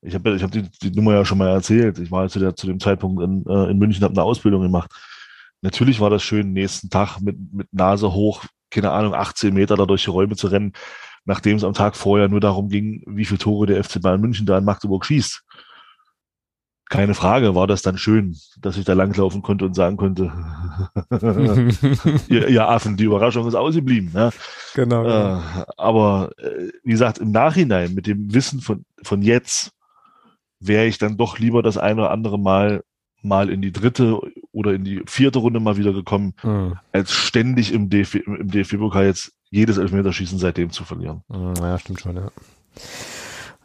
Ich habe ich hab die, die Nummer ja schon mal erzählt. Ich war zu, der, zu dem Zeitpunkt in, äh, in München, habe eine Ausbildung gemacht. Natürlich war das schön, nächsten Tag mit, mit Nase hoch, keine Ahnung, 18 Meter da durch die Räume zu rennen, nachdem es am Tag vorher nur darum ging, wie viele Tore der FC Bayern München da in Magdeburg schießt. Keine Frage, war das dann schön, dass ich da langlaufen konnte und sagen konnte, *laughs* *laughs* ihr, ihr Affen, die Überraschung ist ausgeblieben. Ne? genau. Äh, aber äh, wie gesagt, im Nachhinein mit dem Wissen von, von jetzt wäre ich dann doch lieber das eine oder andere Mal mal in die dritte oder in die vierte Runde mal wieder gekommen, Mhm. als ständig im DFB, im DFB-Pokal jetzt jedes Elfmeterschießen seitdem zu verlieren. Mhm, Ja, stimmt schon, ja.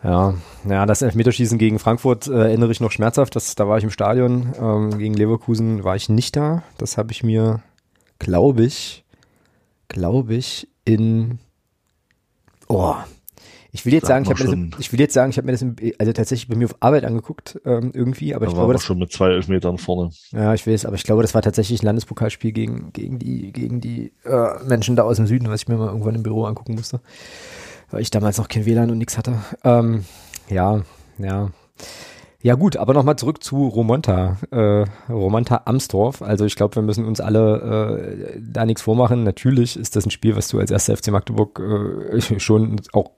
Ja, ja, das Elfmeterschießen gegen Frankfurt äh, erinnere ich noch schmerzhaft. Das, da war ich im Stadion. Ähm, gegen Leverkusen war ich nicht da. Das habe ich mir, glaube ich, glaube ich, in. Oh, ich will jetzt Da sagen, ich habe mir, das, ich will jetzt sagen, ich habe mir das im, also tatsächlich bei mir auf Arbeit angeguckt ähm, irgendwie, aber Da ich waren glaube, das, schon mit zwei Elfmetern vorne. ja, ich weiß, aber ich glaube, das war tatsächlich ein Landespokalspiel gegen, gegen die, gegen die äh, Menschen da aus dem Süden, was ich mir mal irgendwann im Büro angucken musste. Weil ich damals noch kein WLAN und nichts hatte. Ähm, ja, ja. Ja gut, aber nochmal zurück zu Romonta, äh, Romonta Amstorf. Also ich glaube, wir müssen uns alle äh, da nichts vormachen. Natürlich ist das ein Spiel, was du als erster FC Magdeburg äh, schon auch,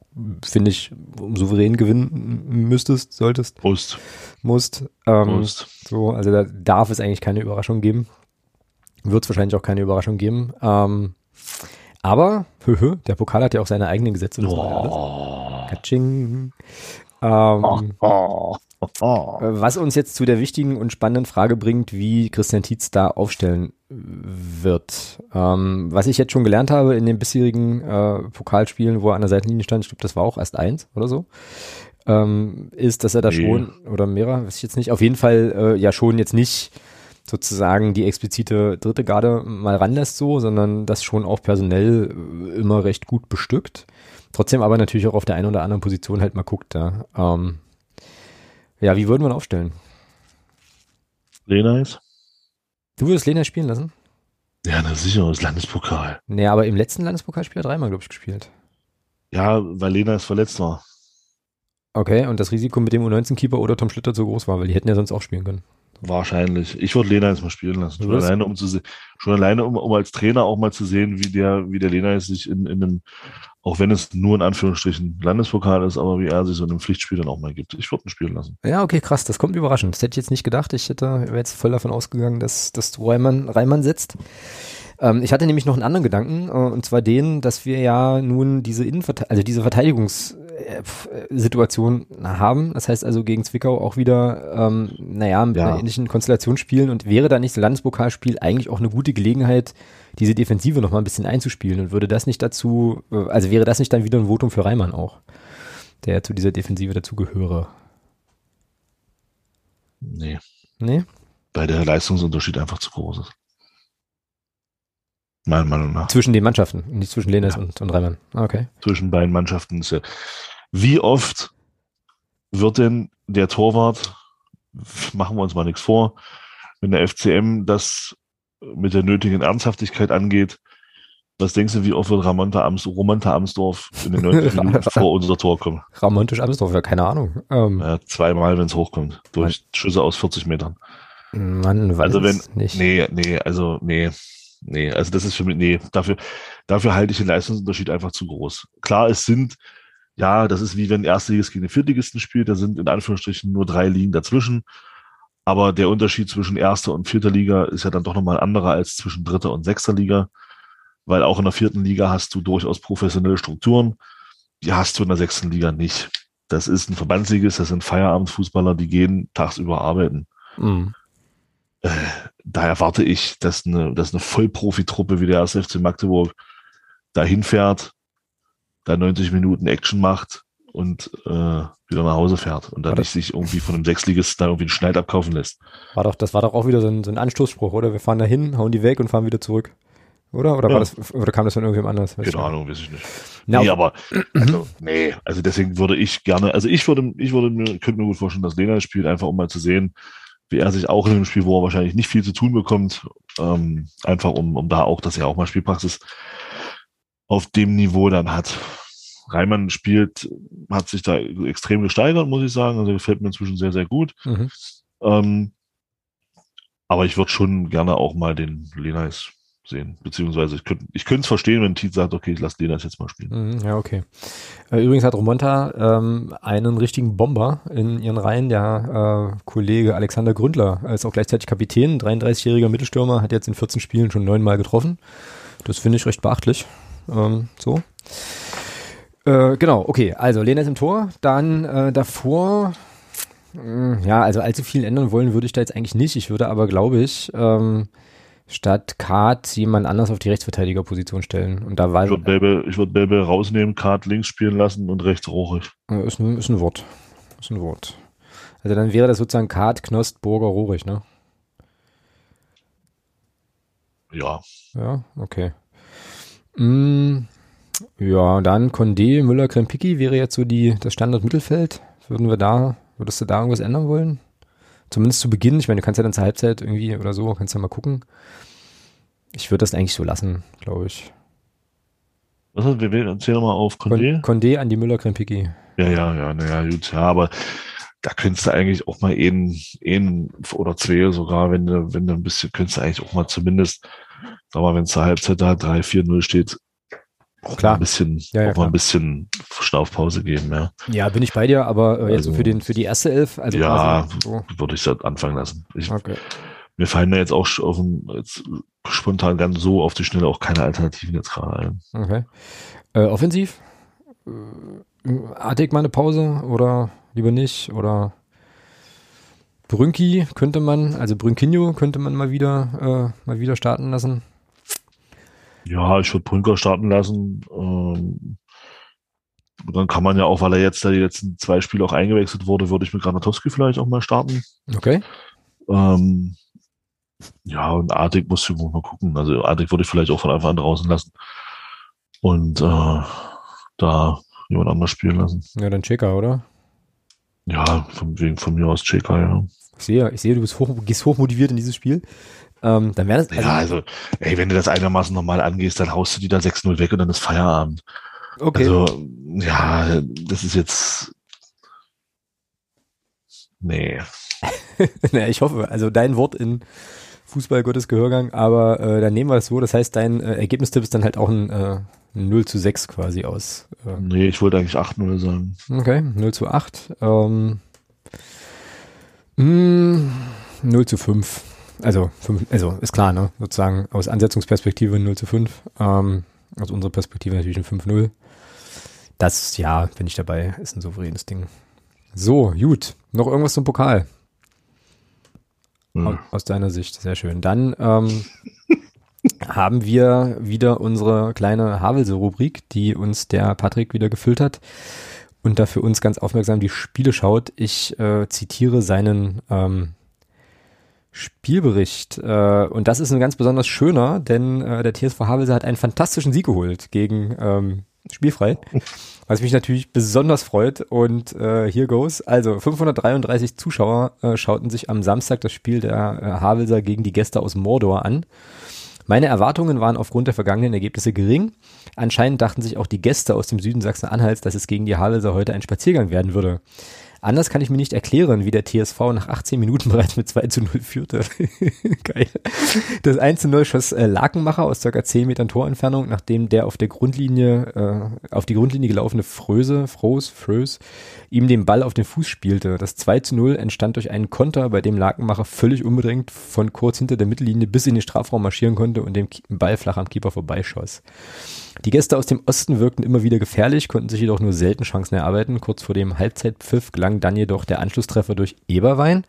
finde ich, souverän gewinnen müsstest, solltest, Prost. musst. Ähm, Prost. so, also da darf es eigentlich keine Überraschung geben. Wird es wahrscheinlich auch keine Überraschung geben. Ähm, aber, höhö, der Pokal hat ja auch seine eigenen Gesetze. und das. Oh. Katsching. Ähm, Oh. Oh. was uns jetzt zu der wichtigen und spannenden Frage bringt, wie Christian Tietz da aufstellen wird. Ähm, was ich jetzt schon gelernt habe in den bisherigen äh, Pokalspielen, wo er an der Seitenlinie stand, ich glaube, das war auch erst eins oder so, ähm, ist, dass er da Nee. schon, oder mehrere, weiß ich jetzt nicht, auf jeden Fall äh, ja schon jetzt nicht sozusagen die explizite dritte Garde mal ranlässt so, sondern das schon auch personell äh, immer recht gut bestückt. Trotzdem aber natürlich auch auf der einen oder anderen Position halt mal guckt da. Ähm, ja, wie würden wir ihn aufstellen? Lena ist? Du würdest Lena spielen lassen? Ja, na sicher, das Landespokal. Nee, aber im letzten Landespokalspiel hat er dreimal, glaube ich, gespielt. Ja, weil Lena ist verletzt war. Okay, und das Risiko mit dem U19-Keeper oder Tom Schlitter zu groß war, weil die hätten ja sonst auch spielen können. Wahrscheinlich. Ich würde Lena jetzt mal spielen lassen. Schon alleine, um zu schon alleine, um, um als Trainer auch mal zu sehen, wie der, wie der Lena jetzt sich in, in einem, auch wenn es nur in Anführungsstrichen Landespokal ist, aber wie er sich so in einem Pflichtspiel dann auch mal gibt. Ich würde ihn spielen lassen. Ja, okay, krass, das kommt überraschend. Das hätte ich jetzt nicht gedacht. Ich hätte wäre jetzt voll davon ausgegangen, dass, dass du Reimann, Reimann setzt. Ähm, ich hatte nämlich noch einen anderen Gedanken, äh, und zwar den, dass wir ja nun diese Innenverte also diese Verteidigungssituation haben. Das heißt also gegen Zwickau auch wieder, ähm, naja, mit Ja. einer ähnlichen Konstellation spielen und wäre da nicht das Landespokalspiel eigentlich auch eine gute Gelegenheit, diese Defensive noch mal ein bisschen einzuspielen und würde das nicht dazu, äh, also wäre das nicht dann wieder ein Votum für Reimann auch, der zu dieser Defensive dazu gehöre? Nee. Nee? Weil der Leistungsunterschied einfach zu groß ist. Meiner Meinung nach. Zwischen den Mannschaften, nicht zwischen Lenes Ja. und, und Reimann. Ah, Okay. Zwischen beiden Mannschaften ist ja. Wie oft wird denn der Torwart, machen wir uns mal nichts vor, wenn der FCM das mit der nötigen Ernsthaftigkeit angeht, was denkst du, wie oft wird Ramonta, Ams, Romonta Amsdorf in den 90 Minuten *laughs* vor unser Tor kommen? Ramontisch Amsdorf, ja, keine Ahnung. Ähm, Ja, zweimal, wenn es hochkommt. Durch Schüsse aus 40 Metern. Man weiß Also wenn- nicht. Nee, nee, also nee. Nee, also das ist für mich, nee, dafür, dafür halte ich den Leistungsunterschied einfach zu groß. Klar, es sind, ja, das ist wie wenn Erstligist gegen den Viertligisten spielt, da sind in Anführungsstrichen nur drei Ligen dazwischen. Aber der Unterschied zwischen erster und vierter Liga ist ja dann doch nochmal ein anderer als zwischen dritter und sechster Liga. Weil auch in der vierten Liga hast du durchaus professionelle Strukturen. Die hast du in der sechsten Liga nicht. Das ist ein Verbandsligist, das sind Feierabendfußballer, die gehen tagsüber arbeiten Mhm. da erwarte ich, dass eine, dass eine Vollprofi-Truppe wie der 1. FC Magdeburg da hinfährt, da 90 Minuten Action macht und äh, wieder nach Hause fährt und dann War nicht sich irgendwie von einem Sechsligisten da irgendwie einen Schneid abkaufen lässt. War doch, das war doch auch wieder so ein, so ein Anstoßspruch, oder? Wir fahren da hin, hauen die weg und fahren wieder zurück. Oder? Oder, war Ja. das, oder kam das von irgendwem anders? Keine. Ahnung, weiß ich nicht. Na, nee, aber also, nee, also deswegen würde ich gerne, also ich würde, ich würde mir, könnte mir gut vorstellen, dass Lena spielt, einfach um mal zu sehen, wie er sich auch in einem Spiel, wo er wahrscheinlich nicht viel zu tun bekommt, ähm, einfach um, um da auch, dass er auch mal Spielpraxis auf dem Niveau dann hat. Reimann spielt, hat sich da extrem gesteigert, muss ich sagen. Also gefällt mir inzwischen sehr, sehr gut. Mhm. Ähm, aber ich würde schon gerne auch mal den Lenais sehen. Beziehungsweise ich könnte ich es verstehen, wenn Tiet sagt, okay, ich lasse Lenais jetzt mal spielen. Mhm, Ja, okay. Äh, Übrigens hat Romonta ähm, einen richtigen Bomber in ihren Reihen. Der äh, Kollege Alexander Gründler ist auch gleichzeitig Kapitän. 33-jähriger Mittelstürmer, hat jetzt in 14 Spielen schon neunmal getroffen. Das finde ich recht beachtlich. Ähm, so. Äh, genau, okay. Also Lena ist im Tor. Dann äh, davor, mh, ja, also allzu viel ändern wollen würde ich da jetzt eigentlich nicht. Ich würde aber, glaube ich, ähm, statt Kart jemand anders auf die Rechtsverteidigerposition stellen. Und da war Ich würde Belbe, ich würd Belbe rausnehmen, Kart links spielen lassen und rechts Rohrig. Ja, Ist ein, ist ein Wort. Ist ein Wort. Also dann wäre das sozusagen Kart, Knost, Burger, Rohrig, ne? Ja, Ja, okay. Mm, ja, dann Condé, Müller, Krempicki wäre jetzt so die, das Standard-Mittelfeld. Würden wir da, würdest du da irgendwas ändern wollen? Zumindest zu Beginn. Ich meine, du kannst ja dann zur Halbzeit irgendwie oder so, kannst ja mal gucken. Ich würde das eigentlich so lassen, glaube ich. was hat, wir, wir erzähl doch mal auf Condé. Con Condé an die Müller, Krempicki. Ja, ja, ja, naja, gut, ja, aber da könntest du eigentlich auch mal einen, einen oder zwei sogar, wenn du, wenn du ein bisschen, könntest du eigentlich auch mal zumindest, mal, wenn es zur Halbzeit da 3-4-0 steht, auch Klar. ein bisschen, Ja, ja, klar. ein bisschen Schnaufpause geben, ja. Ja, bin ich bei dir, aber äh, jetzt so Also- für, den, für die erste Elf, also Ja. so. Würde ich das anfangen lassen. Ich, Okay. Mir fallen da jetzt auch auf dem, jetzt spontan ganz so auf die Schnelle auch keine Alternativen jetzt gerade ein. Okay. Äh, offensiv? Äh, Artig mal eine Pause oder lieber nicht? Oder Brünki könnte man, also Brünkinho könnte man mal wieder, äh, mal wieder starten lassen. Ja, ich würde Brünker starten lassen. Ähm, und dann kann man ja auch, weil er jetzt da die letzten zwei Spiele auch eingewechselt wurde, würde ich mit Granatowski vielleicht auch mal starten. Okay. Ähm, ja, und Artig muss ich mal gucken. Also Artig würde ich vielleicht auch von Anfang an draußen lassen. Und äh, da jemand anders spielen lassen. Ja, dann Cheka, oder? Ja, von, wegen von mir aus Cheka, ja. Ich sehe, ich sehe, du bist hoch, gehst hochmotiviert in dieses Spiel. Ähm, dann wäre das, also, ja, also, ey, wenn du das einigermaßen normal angehst, dann haust du die da 6-0 weg und dann ist Feierabend. okay. Also, ja, das ist jetzt. Nee. *laughs* ja, ich hoffe, also dein Wort in Fußball Gottes Gehörgang, aber äh, dann nehmen wir es so. Das heißt, dein äh, Ergebnistipp ist dann halt auch ein, äh, ein 0 zu 6 quasi aus. Äh, Nee, ich wollte eigentlich 8-0 sagen. Okay, 0 zu 8. Ähm, mh, 0 zu 5. Also, also ist klar, ne? Sozusagen aus Ansetzungsperspektive 0 zu 5. Ähm, aus unserer Perspektive natürlich ein 5-0. Das, ja, bin ich dabei, ist ein souveränes Ding. So, gut. Noch irgendwas zum Pokal Hm. aus, aus deiner Sicht. Sehr schön. Dann ähm, *laughs* haben wir wieder unsere kleine Havelse-Rubrik, die uns der Patrick wieder gefüllt hat. und da für uns ganz aufmerksam die Spiele schaut. Ich äh, zitiere seinen ähm, Spielbericht. Äh, und das ist ein ganz besonders schöner, denn äh, der TSV Havelse hat einen fantastischen Sieg geholt gegen ähm, Spielfrei. *laughs* Was mich natürlich besonders freut. Und äh, here goes. Also 533 Zuschauer äh, schauten sich am Samstag das Spiel der äh, Havelser gegen die Gäste aus Mordor an. Meine Erwartungen waren aufgrund der vergangenen Ergebnisse gering. Anscheinend dachten sich auch die Gäste aus dem Süden Sachsen-Anhalts, dass es gegen die Havelser heute ein Spaziergang werden würde. Anders kann ich mir nicht erklären, wie der TSV nach 18 Minuten bereits mit 2 zu 0 führte. *laughs* Geil. Das 1 zu 0 schoss äh, Lakenmacher aus circa 10 Metern Torentfernung, nachdem der auf der Grundlinie, äh, auf die Grundlinie gelaufene Fröse, Froß, Frös, ihm den Ball auf den Fuß spielte. Das 2 zu 0 entstand durch einen Konter, bei dem Lakenmacher völlig unbedingt von kurz hinter der Mittellinie bis in den Strafraum marschieren konnte und den Ball flach am Keeper vorbeischoss. Die Gäste aus dem Osten wirkten immer wieder gefährlich, konnten sich jedoch nur selten Chancen erarbeiten. Kurz vor dem Halbzeitpfiff gelang dann jedoch der Anschlusstreffer durch Eberwein.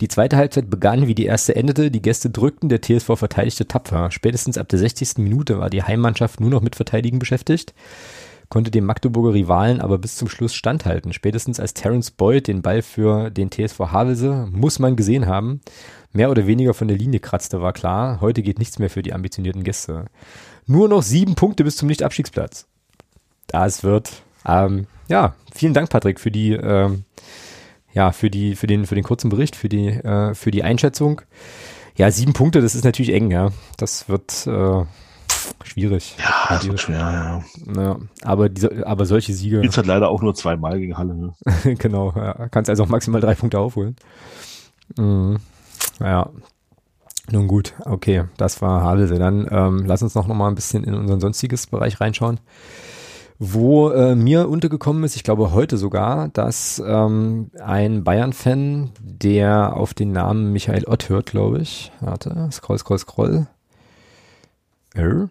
Die zweite Halbzeit begann, wie die erste endete. Die Gäste drückten, der TSV verteidigte tapfer. Spätestens ab der 60. Minute war die Heimmannschaft nur noch mit Verteidigen beschäftigt, konnte dem Magdeburger Rivalen aber bis zum Schluss standhalten. Spätestens als Terence Boyd den Ball für den TSV Havelse, muss man gesehen haben, mehr oder weniger von der Linie kratzte, war klar, heute geht nichts mehr für die ambitionierten Gäste. Nur noch sieben Punkte bis zum Nicht-Abstiegsplatz. Das wird, ähm, ja, vielen Dank, Patrick, für die, ähm, ja, für die, für den, für den kurzen Bericht, für die, äh, für die Einschätzung. Ja, sieben Punkte, das ist natürlich eng, ja. Das wird äh, schwierig. Ja, das wird schwer, ja. ja. Aber diese, aber solche Siege. Jetzt hat leider auch nur zweimal gegen Halle. Ne? *laughs* genau, ja. kannst also auch maximal drei Punkte aufholen. Mhm. Ja, nun gut, okay, das war Havelse. Dann ähm, lass uns noch, noch mal ein bisschen in unseren sonstiges Bereich reinschauen. Wo äh, mir untergekommen ist, ich glaube heute sogar, dass ähm, ein Bayern-Fan, der auf den Namen Michael Ott hört, glaube ich. Warte, scroll, scroll, scroll. Äh?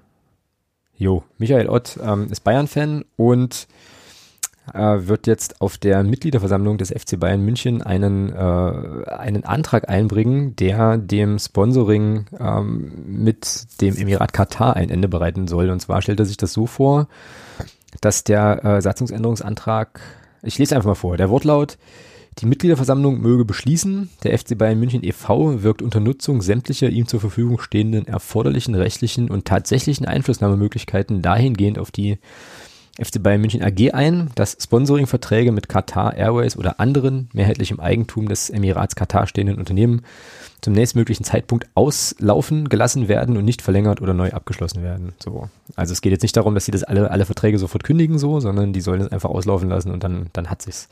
Jo, Michael Ott ähm, ist Bayern-Fan und äh, wird jetzt auf der Mitgliederversammlung des FC Bayern München einen, äh, einen Antrag einbringen, der dem Sponsoring ähm, mit dem Emirat Katar ein Ende bereiten soll. Und zwar stellt er sich das so vor, dass der äh, Satzungsänderungsantrag, ich lese einfach mal vor, der Wortlaut, die Mitgliederversammlung möge beschließen, der FC Bayern München e.V. wirkt unter Nutzung sämtlicher ihm zur Verfügung stehenden erforderlichen rechtlichen und tatsächlichen Einflussnahmemöglichkeiten dahingehend auf die FC Bayern München AG ein, dass Sponsoringverträge mit Qatar Airways oder anderen mehrheitlich im Eigentum des Emirats Katar stehenden Unternehmen zum nächstmöglichen Zeitpunkt auslaufen gelassen werden und nicht verlängert oder neu abgeschlossen werden. So. Also es geht jetzt nicht darum, dass sie das alle, alle Verträge sofort kündigen, so, sondern die sollen es einfach auslaufen lassen und dann, dann hat sich's.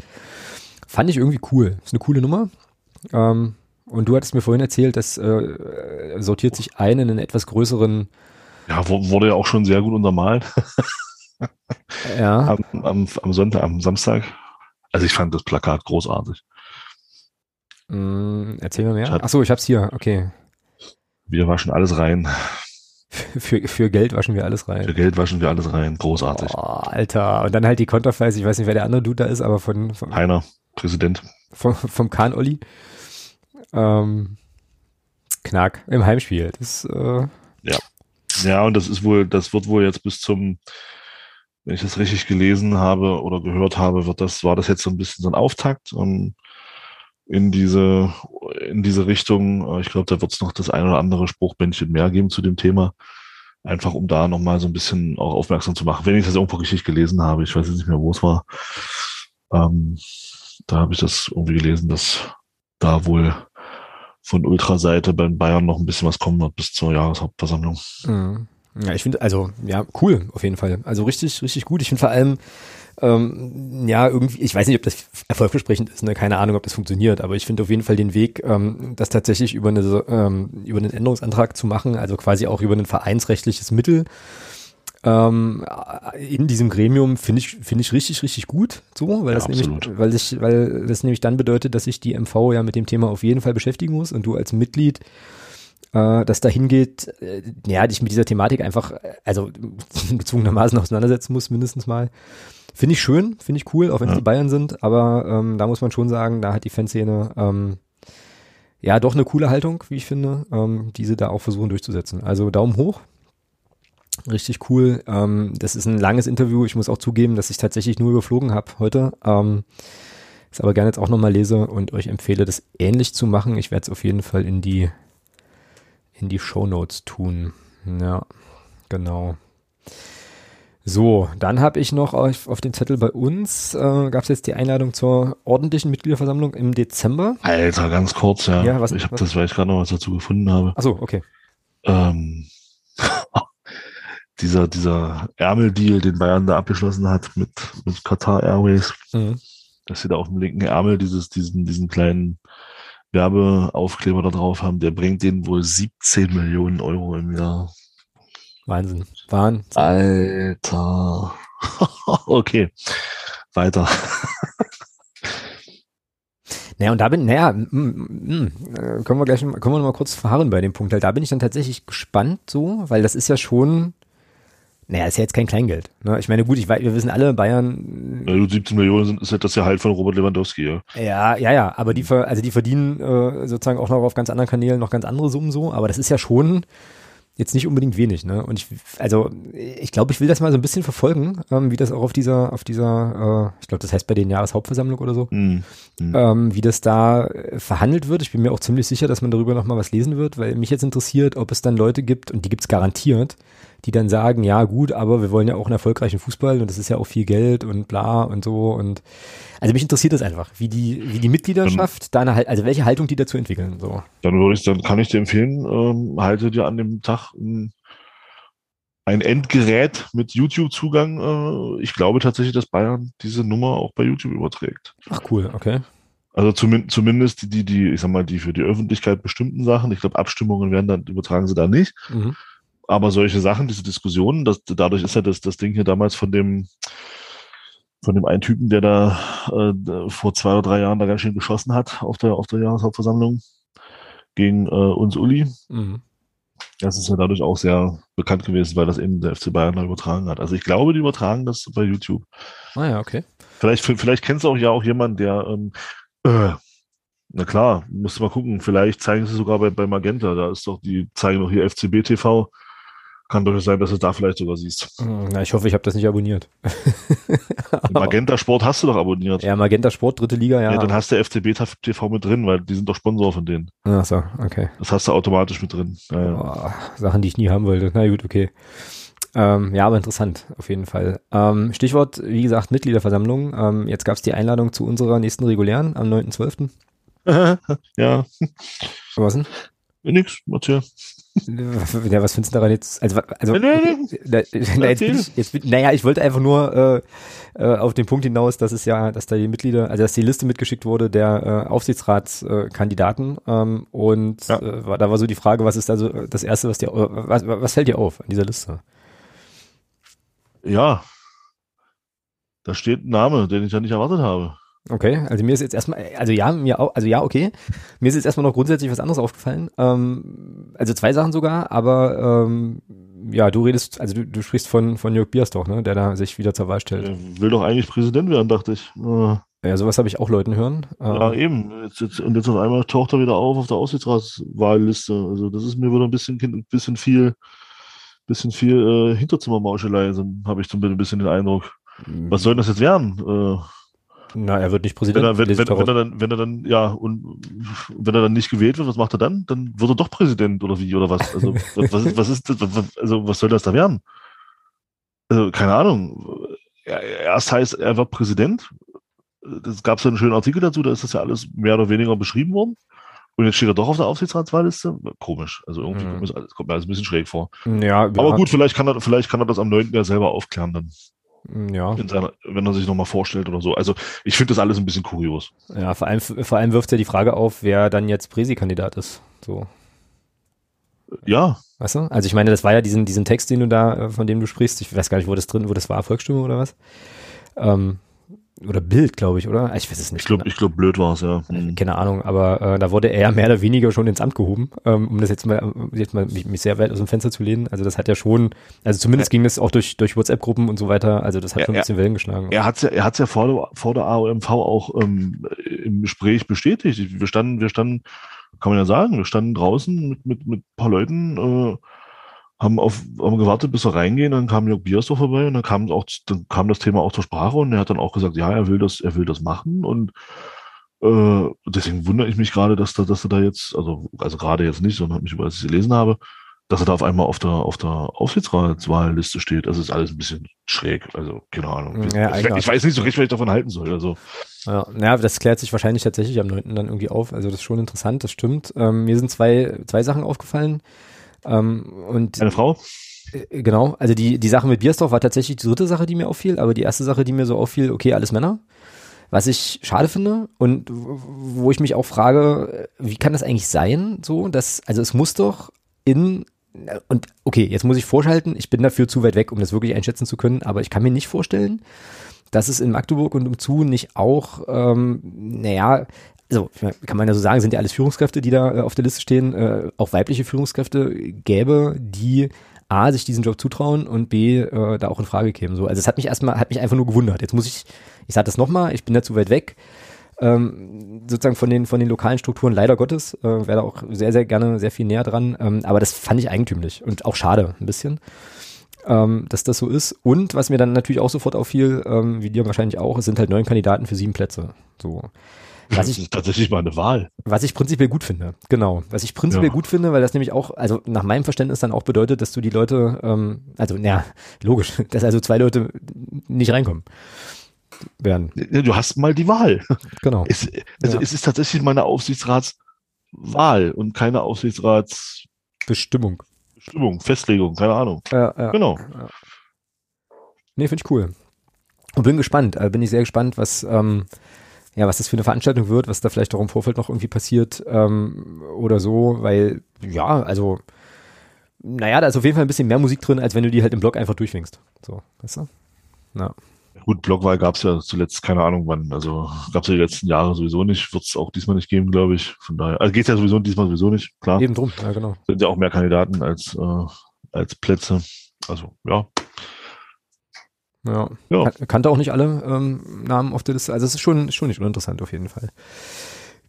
Fand ich irgendwie cool. Ist eine coole Nummer. Ähm, und du hattest mir vorhin erzählt, das äh, sortiert sich ein in einen etwas größeren. Ja, wurde ja auch schon sehr gut untermalt. ja. Am, am, am, Sonntag, am Samstag. Also ich fand das Plakat großartig. Mm, erzähl mir mehr. Hat, Ach so, ich hab's hier. Okay. Wir waschen alles rein. *laughs* Für, für Geld waschen wir alles rein. Für Geld waschen wir alles rein. Großartig. Oh, Alter. Und dann halt die Konterfeis. Ich weiß nicht, wer der andere Dude da ist, aber von, von Heiner, Präsident. Vom, vom Kahn Olli. Ähm, Knack im Heimspiel. Das, äh, ja. Ja, und das ist wohl, das wird wohl jetzt bis zum wenn ich das richtig gelesen habe oder gehört habe, wird das, war das jetzt so ein bisschen so ein Auftakt um, in diese, in diese Richtung. Ich glaube, da wird es noch das ein oder andere Spruchbändchen mehr geben zu dem Thema. Einfach um da nochmal so ein bisschen auch aufmerksam zu machen. Wenn ich das irgendwo richtig gelesen habe, ich weiß jetzt nicht mehr, wo es war. Ähm, da habe ich das irgendwie gelesen, dass da wohl von Ultraseite beim Bayern noch ein bisschen was kommen wird bis zur Jahreshauptversammlung. Mhm. Ja, ich finde, also, ja, cool, auf jeden Fall. Also richtig, richtig gut. Ich finde vor allem, ähm, ja, irgendwie, ich weiß nicht, ob das erfolgversprechend ist, ne? keine Ahnung, ob das funktioniert, aber ich finde auf jeden Fall den Weg, ähm, das tatsächlich über, eine, ähm, über einen Änderungsantrag zu machen, also quasi auch über ein vereinsrechtliches Mittel, ähm, in diesem Gremium finde ich finde ich richtig richtig gut so weil ja, das absolut. nämlich weil ich weil das nämlich dann bedeutet dass sich die MV ja mit dem Thema auf jeden Fall beschäftigen muss und du als Mitglied äh, das dahin geht, äh, ja, dich mit dieser Thematik einfach, äh, also *laughs* gezwungenermaßen auseinandersetzen muss, mindestens mal. Finde ich schön, finde ich cool, auch wenn es ja. die Bayern sind, aber ähm, da muss man schon sagen, da hat die Fanszene ähm, ja doch eine coole Haltung, wie ich finde, ähm, diese da auch versuchen durchzusetzen. Also Daumen hoch. Richtig cool. Ähm, das ist ein langes Interview. Ich muss auch zugeben, dass ich tatsächlich nur überflogen habe heute. Ähm, es aber gerne jetzt auch nochmal lese und euch empfehle, das ähnlich zu machen. Ich werde es auf jeden Fall in die, in die Show Notes tun. Ja, genau. So, dann habe ich noch auf, auf den Zettel bei uns, äh, gab es jetzt die Einladung zur ordentlichen Mitgliederversammlung im Dezember. Alter, ganz kurz, ja. Ja, was- ich habe das, weil ich gerade noch was dazu gefunden habe. Achso, okay. Ähm, *laughs* dieser, dieser Ärmeldeal, den Bayern da abgeschlossen hat mit, mit Qatar Airways, Mhm. dass sie da auf dem linken Ärmel dieses, diesen, diesen kleinen Werbeaufkleber da drauf haben, der bringt denen wohl 17 Millionen Euro im Jahr. Wahnsinn. Wahnsinn. Alter. *laughs* okay. Weiter. Naja, und da bin, naja, mm, mm, äh, können wir gleich, können wir noch mal kurz verharren bei dem Punkt. Halt, da bin ich dann tatsächlich gespannt so, weil das ist ja schon, naja, ist ja jetzt kein Kleingeld. Ne? Ich meine, gut, ich weiß, wir wissen alle, Bayern, Ja, gut, 17 Millionen sind, ist halt das Gehalt von Robert Lewandowski, ja. ja, ja, ja, aber die, also die verdienen äh, sozusagen auch noch auf ganz anderen Kanälen noch ganz andere Summen so, aber das ist ja schon jetzt nicht unbedingt wenig, ne? Und ich, also ich glaube, ich will das mal so ein bisschen verfolgen, ähm, wie das auch auf dieser, auf dieser, äh, ich glaube, das heißt bei den Jahreshauptversammlung oder so, Hm. ähm, wie das da äh, verhandelt wird. Ich bin mir auch ziemlich sicher, dass man darüber noch mal was lesen wird, weil mich jetzt interessiert, ob es dann Leute gibt, und die gibt es garantiert, die dann sagen, ja gut, aber wir wollen ja auch einen erfolgreichen Fußball und das ist ja auch viel Geld und bla und so und also mich interessiert das einfach, wie die, wie die Mitgliedschaft da eine, Hal- also welche Haltung die dazu entwickeln. So. Dann würde ich, dann kann ich dir empfehlen, ähm, halte dir an dem Tag ein, ein Endgerät mit YouTube-Zugang. Äh, ich glaube tatsächlich, dass Bayern diese Nummer auch bei YouTube überträgt. Ach cool, okay. Also zumin zumindest die, die, die, ich sag mal, die für die Öffentlichkeit bestimmten Sachen. Ich glaube, Abstimmungen werden dann, übertragen sie da nicht. Mhm. Aber solche Sachen, diese Diskussionen, das, dadurch ist ja das, das Ding hier damals von dem, von dem einen Typen, der da äh, vor zwei oder drei Jahren da ganz schön geschossen hat auf der, auf der Jahreshauptversammlung gegen äh, uns Uli. Mhm. Das ist ja dadurch auch sehr bekannt gewesen, weil das eben der FC Bayern da übertragen hat. Also ich glaube, die übertragen das bei YouTube. Ah ja, okay. Vielleicht, vielleicht kennst du auch ja auch jemanden, der, ähm, äh, na klar, musst du mal gucken, vielleicht zeigen sie sogar bei, bei Magenta, da ist doch, die zeigen doch hier FCB TV. Kann durchaus sein, dass du da vielleicht sogar siehst. Mhm, Na, ich hoffe, ich habe das nicht abonniert. *laughs* Magenta Sport hast du doch abonniert. Ja, Ja, Magenta Sport, dritte Liga, ja. dann hast du FCB TV mit drin, weil die sind doch Sponsor von denen. Ach so, okay. Das hast du automatisch mit drin. Ja, ja. Boah, Sachen, die ich nie haben wollte. Na gut, okay. Ähm, ja, aber interessant, auf jeden Fall. Ähm, Stichwort, wie gesagt, Mitgliederversammlung. Ähm, jetzt gab es die Einladung zu unserer nächsten regulären am 9.12. *laughs* ja, Was denn? nix, erzähl. *laughs* Ja, was findest du daran jetzt? Also, also Nee, nee, na, na, jetzt bin ich, jetzt bin, naja, ich wollte einfach nur äh, äh, auf den Punkt hinaus, dass es ja, dass da die Mitglieder, also dass die Liste mitgeschickt wurde der äh, Aufsichtsratskandidaten ähm, und Ja. äh, da war so die Frage, was ist da so das erste, was dir, äh, was, was fällt dir auf an dieser Liste? Ja, da steht ein Name, den ich ja nicht erwartet habe. Okay, also mir ist jetzt erstmal, also ja, mir auch, also ja, okay. Mir ist jetzt erstmal noch grundsätzlich was anderes aufgefallen. Ähm, also zwei Sachen sogar, aber ähm, ja, du redest, also du, du sprichst von, von Jörg Biersdorf, ne, der da sich wieder zur Wahl stellt. Der will doch eigentlich Präsident werden, dachte ich. Äh, Ja, sowas habe ich auch Leuten hören. Ähm, Ja, eben. Jetzt, jetzt, und jetzt auf einmal taucht er wieder auf auf der Aussichtsratswahlliste. Also das ist mir wieder ein bisschen, ein bisschen viel, bisschen viel äh, Hinterzimmermauschelei, so habe ich zumindest ein bisschen den Eindruck. Was soll das jetzt werden? Äh, Na, er wird nicht wenn, Präsident. er, wenn, ich wenn, wenn daraus. er dann, wenn er dann, ja, und wenn er dann nicht gewählt wird, was macht er dann? Dann wird er doch Präsident oder wie oder was? Also *laughs* was ist, was ist das, also was soll das da werden? Also, keine Ahnung. Erst heißt er war Präsident. Das gab es ja einen schönen Artikel dazu, da ist das ja alles mehr oder weniger beschrieben worden. Und jetzt steht er doch auf der Aufsichtsratswahlliste. Komisch. Also irgendwie Mhm. kommt, mir alles- kommt mir alles ein bisschen schräg vor. ja, Aber gut, vielleicht kann er, vielleicht kann er das am 9. ja selber aufklären dann, Ja, in seiner, wenn er sich nochmal vorstellt oder so. Also ich finde das alles ein bisschen kurios. ja, vor allem, vor allem wirft ja die Frage auf, wer dann jetzt Präsi-Kandidat ist. So. Ja, Weißt du? Also ich meine, das war ja diesen, diesen Text, den du da, äh, von dem du sprichst, ich weiß gar nicht, wo das drin, wo das war, Volksstimme oder was? Ähm, oder Bild, glaube ich, oder? Ich weiß es nicht. ich glaube, ich glaube, blöd war es, ja. Äh, Hm. Keine Ahnung, aber äh, da wurde er ja mehr oder weniger schon ins Amt gehoben, ähm, um das jetzt mal, jetzt mal mich, mich sehr weit aus dem Fenster zu lehnen. Also das hat ja schon, also zumindest ging das auch durch, durch WhatsApp-Gruppen und so weiter, also das hat Ja, schon ein ja. bisschen Wellen geschlagen. Er hat es ja, er hat's ja vor, der, vor der AOMV auch ähm, im Gespräch bestätigt. Wir standen, wir standen, kann man ja sagen, wir standen draußen mit, mit, mit ein paar Leuten äh, haben auf haben gewartet, bis er reingehen, dann kam Jörg Biersdorf vorbei und dann kam auch dann kam das Thema auch zur Sprache und er hat dann auch gesagt, ja, er will das, er will das machen und äh, deswegen wundere ich mich gerade, dass da, dass er da jetzt, also also gerade jetzt nicht, sondern mich über als ich gelesen habe, dass er da auf einmal auf der auf der Aufsichtsratswahlliste steht. Das ist alles ein bisschen schräg, also keine Ahnung. Ja, ich, ich, weiß nicht so richtig, was ich davon halten soll. Also ja, naja, das klärt sich wahrscheinlich tatsächlich am 9. dann irgendwie auf. Also das ist schon interessant, das stimmt. Ähm, mir sind zwei zwei Sachen aufgefallen. Ähm, und Eine Frau? Äh, genau, also die, die Sache mit Biersdorf war tatsächlich die dritte Sache, die mir auffiel, aber die erste Sache, die mir so auffiel, okay, alles Männer. Was ich schade finde und wo ich mich auch frage, wie kann das eigentlich sein, so, dass, also es muss doch in, und okay, jetzt muss ich vorschalten, ich bin dafür zu weit weg, um das wirklich einschätzen zu können, aber ich kann mir nicht vorstellen, dass es in Magdeburg und umzu nicht auch, ähm, naja, also kann man ja so sagen, sind ja alles Führungskräfte, die da äh, auf der Liste stehen, äh, auch weibliche Führungskräfte gäbe, die A, sich diesen Job zutrauen und B, äh, da auch in Frage kämen. So, also es hat mich erstmal, hat mich einfach nur gewundert. Jetzt muss ich, ich sage das nochmal, ich bin da zu weit weg. Ähm, sozusagen von den, von den lokalen Strukturen, leider Gottes, äh, wäre da auch sehr, sehr gerne sehr viel näher dran. Ähm, aber das fand ich eigentümlich und auch schade ein bisschen, ähm, dass das so ist. Und was mir dann natürlich auch sofort auffiel, ähm, wie dir wahrscheinlich auch, es sind halt neun Kandidaten für sieben Plätze. So. Was das ich, ist tatsächlich mal eine Wahl. Was ich prinzipiell gut finde, genau. Was ich prinzipiell ja. gut finde, weil das nämlich auch, also nach meinem Verständnis dann auch bedeutet, dass du die Leute, ähm, also naja, logisch, *laughs* dass also zwei Leute nicht reinkommen werden. Du hast mal die Wahl. Genau. Es, also ja. es ist tatsächlich mal eine Aufsichtsratswahl und keine Aufsichtsratsbestimmung. Bestimmung, Festlegung, keine Ahnung. Ja, ja, genau. Ja. Nee, finde ich cool. Und bin gespannt, äh, bin ich sehr gespannt, was, ähm, ja, was das für eine Veranstaltung wird, was da vielleicht auch im Vorfeld noch irgendwie passiert ähm, oder so, weil, ja, also, naja, da ist auf jeden Fall ein bisschen mehr Musik drin, als wenn du die halt im Blog einfach durchwinkst. So, weißt du? Ja. Gut, Blogwahl gab es ja zuletzt, keine Ahnung wann, also gab es ja die letzten Jahre sowieso nicht, wird es auch diesmal nicht geben, glaube ich. Von daher, also geht ja sowieso diesmal sowieso nicht, klar. Eben drum, ja genau. Sind ja auch mehr Kandidaten als, äh, als Plätze. Also, ja, ja. ja. Kannte auch nicht alle ähm, Namen auf der Liste. Also es ist schon, schon nicht uninteressant auf jeden Fall.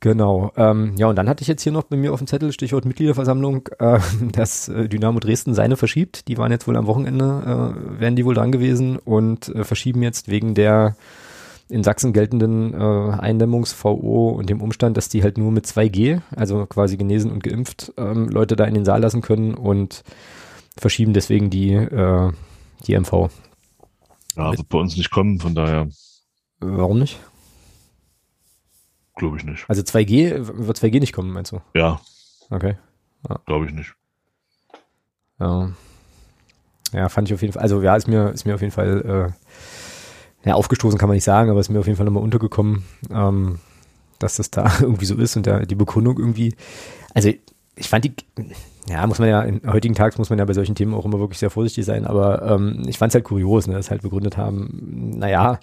Genau. Ähm, ja, und dann hatte ich jetzt hier noch bei mir auf dem Zettel, Stichwort Mitgliederversammlung, *laughs* äh, dass äh, Dynamo Dresden seine verschiebt. Die waren jetzt wohl am Wochenende, äh, wären die wohl dran gewesen und äh, verschieben jetzt wegen der in Sachsen geltenden äh, Eindämmungs-VO und dem Umstand, dass die halt nur mit 2G, also quasi genesen und geimpft, ähm, Leute da in den Saal lassen können und verschieben deswegen die, äh, die MV. Ja, wird bei uns nicht kommen, von daher. Warum nicht? Glaube ich nicht. Also 2G, wird 2G nicht kommen, meinst du? Ja. Okay. Ja. Glaube ich nicht. Ja. Ja, fand ich auf jeden Fall, also ja, ist mir, ist mir auf jeden Fall, äh, ja, aufgestoßen kann man nicht sagen, aber ist mir auf jeden Fall nochmal untergekommen, ähm, dass das da *laughs* irgendwie so ist und der, die Begründung irgendwie, also ich fand die, ja, muss man ja, in heutigen Tags muss man ja bei solchen Themen auch immer wirklich sehr vorsichtig sein, aber ähm, ich fand es halt kurios, ne, dass halt begründet haben, naja,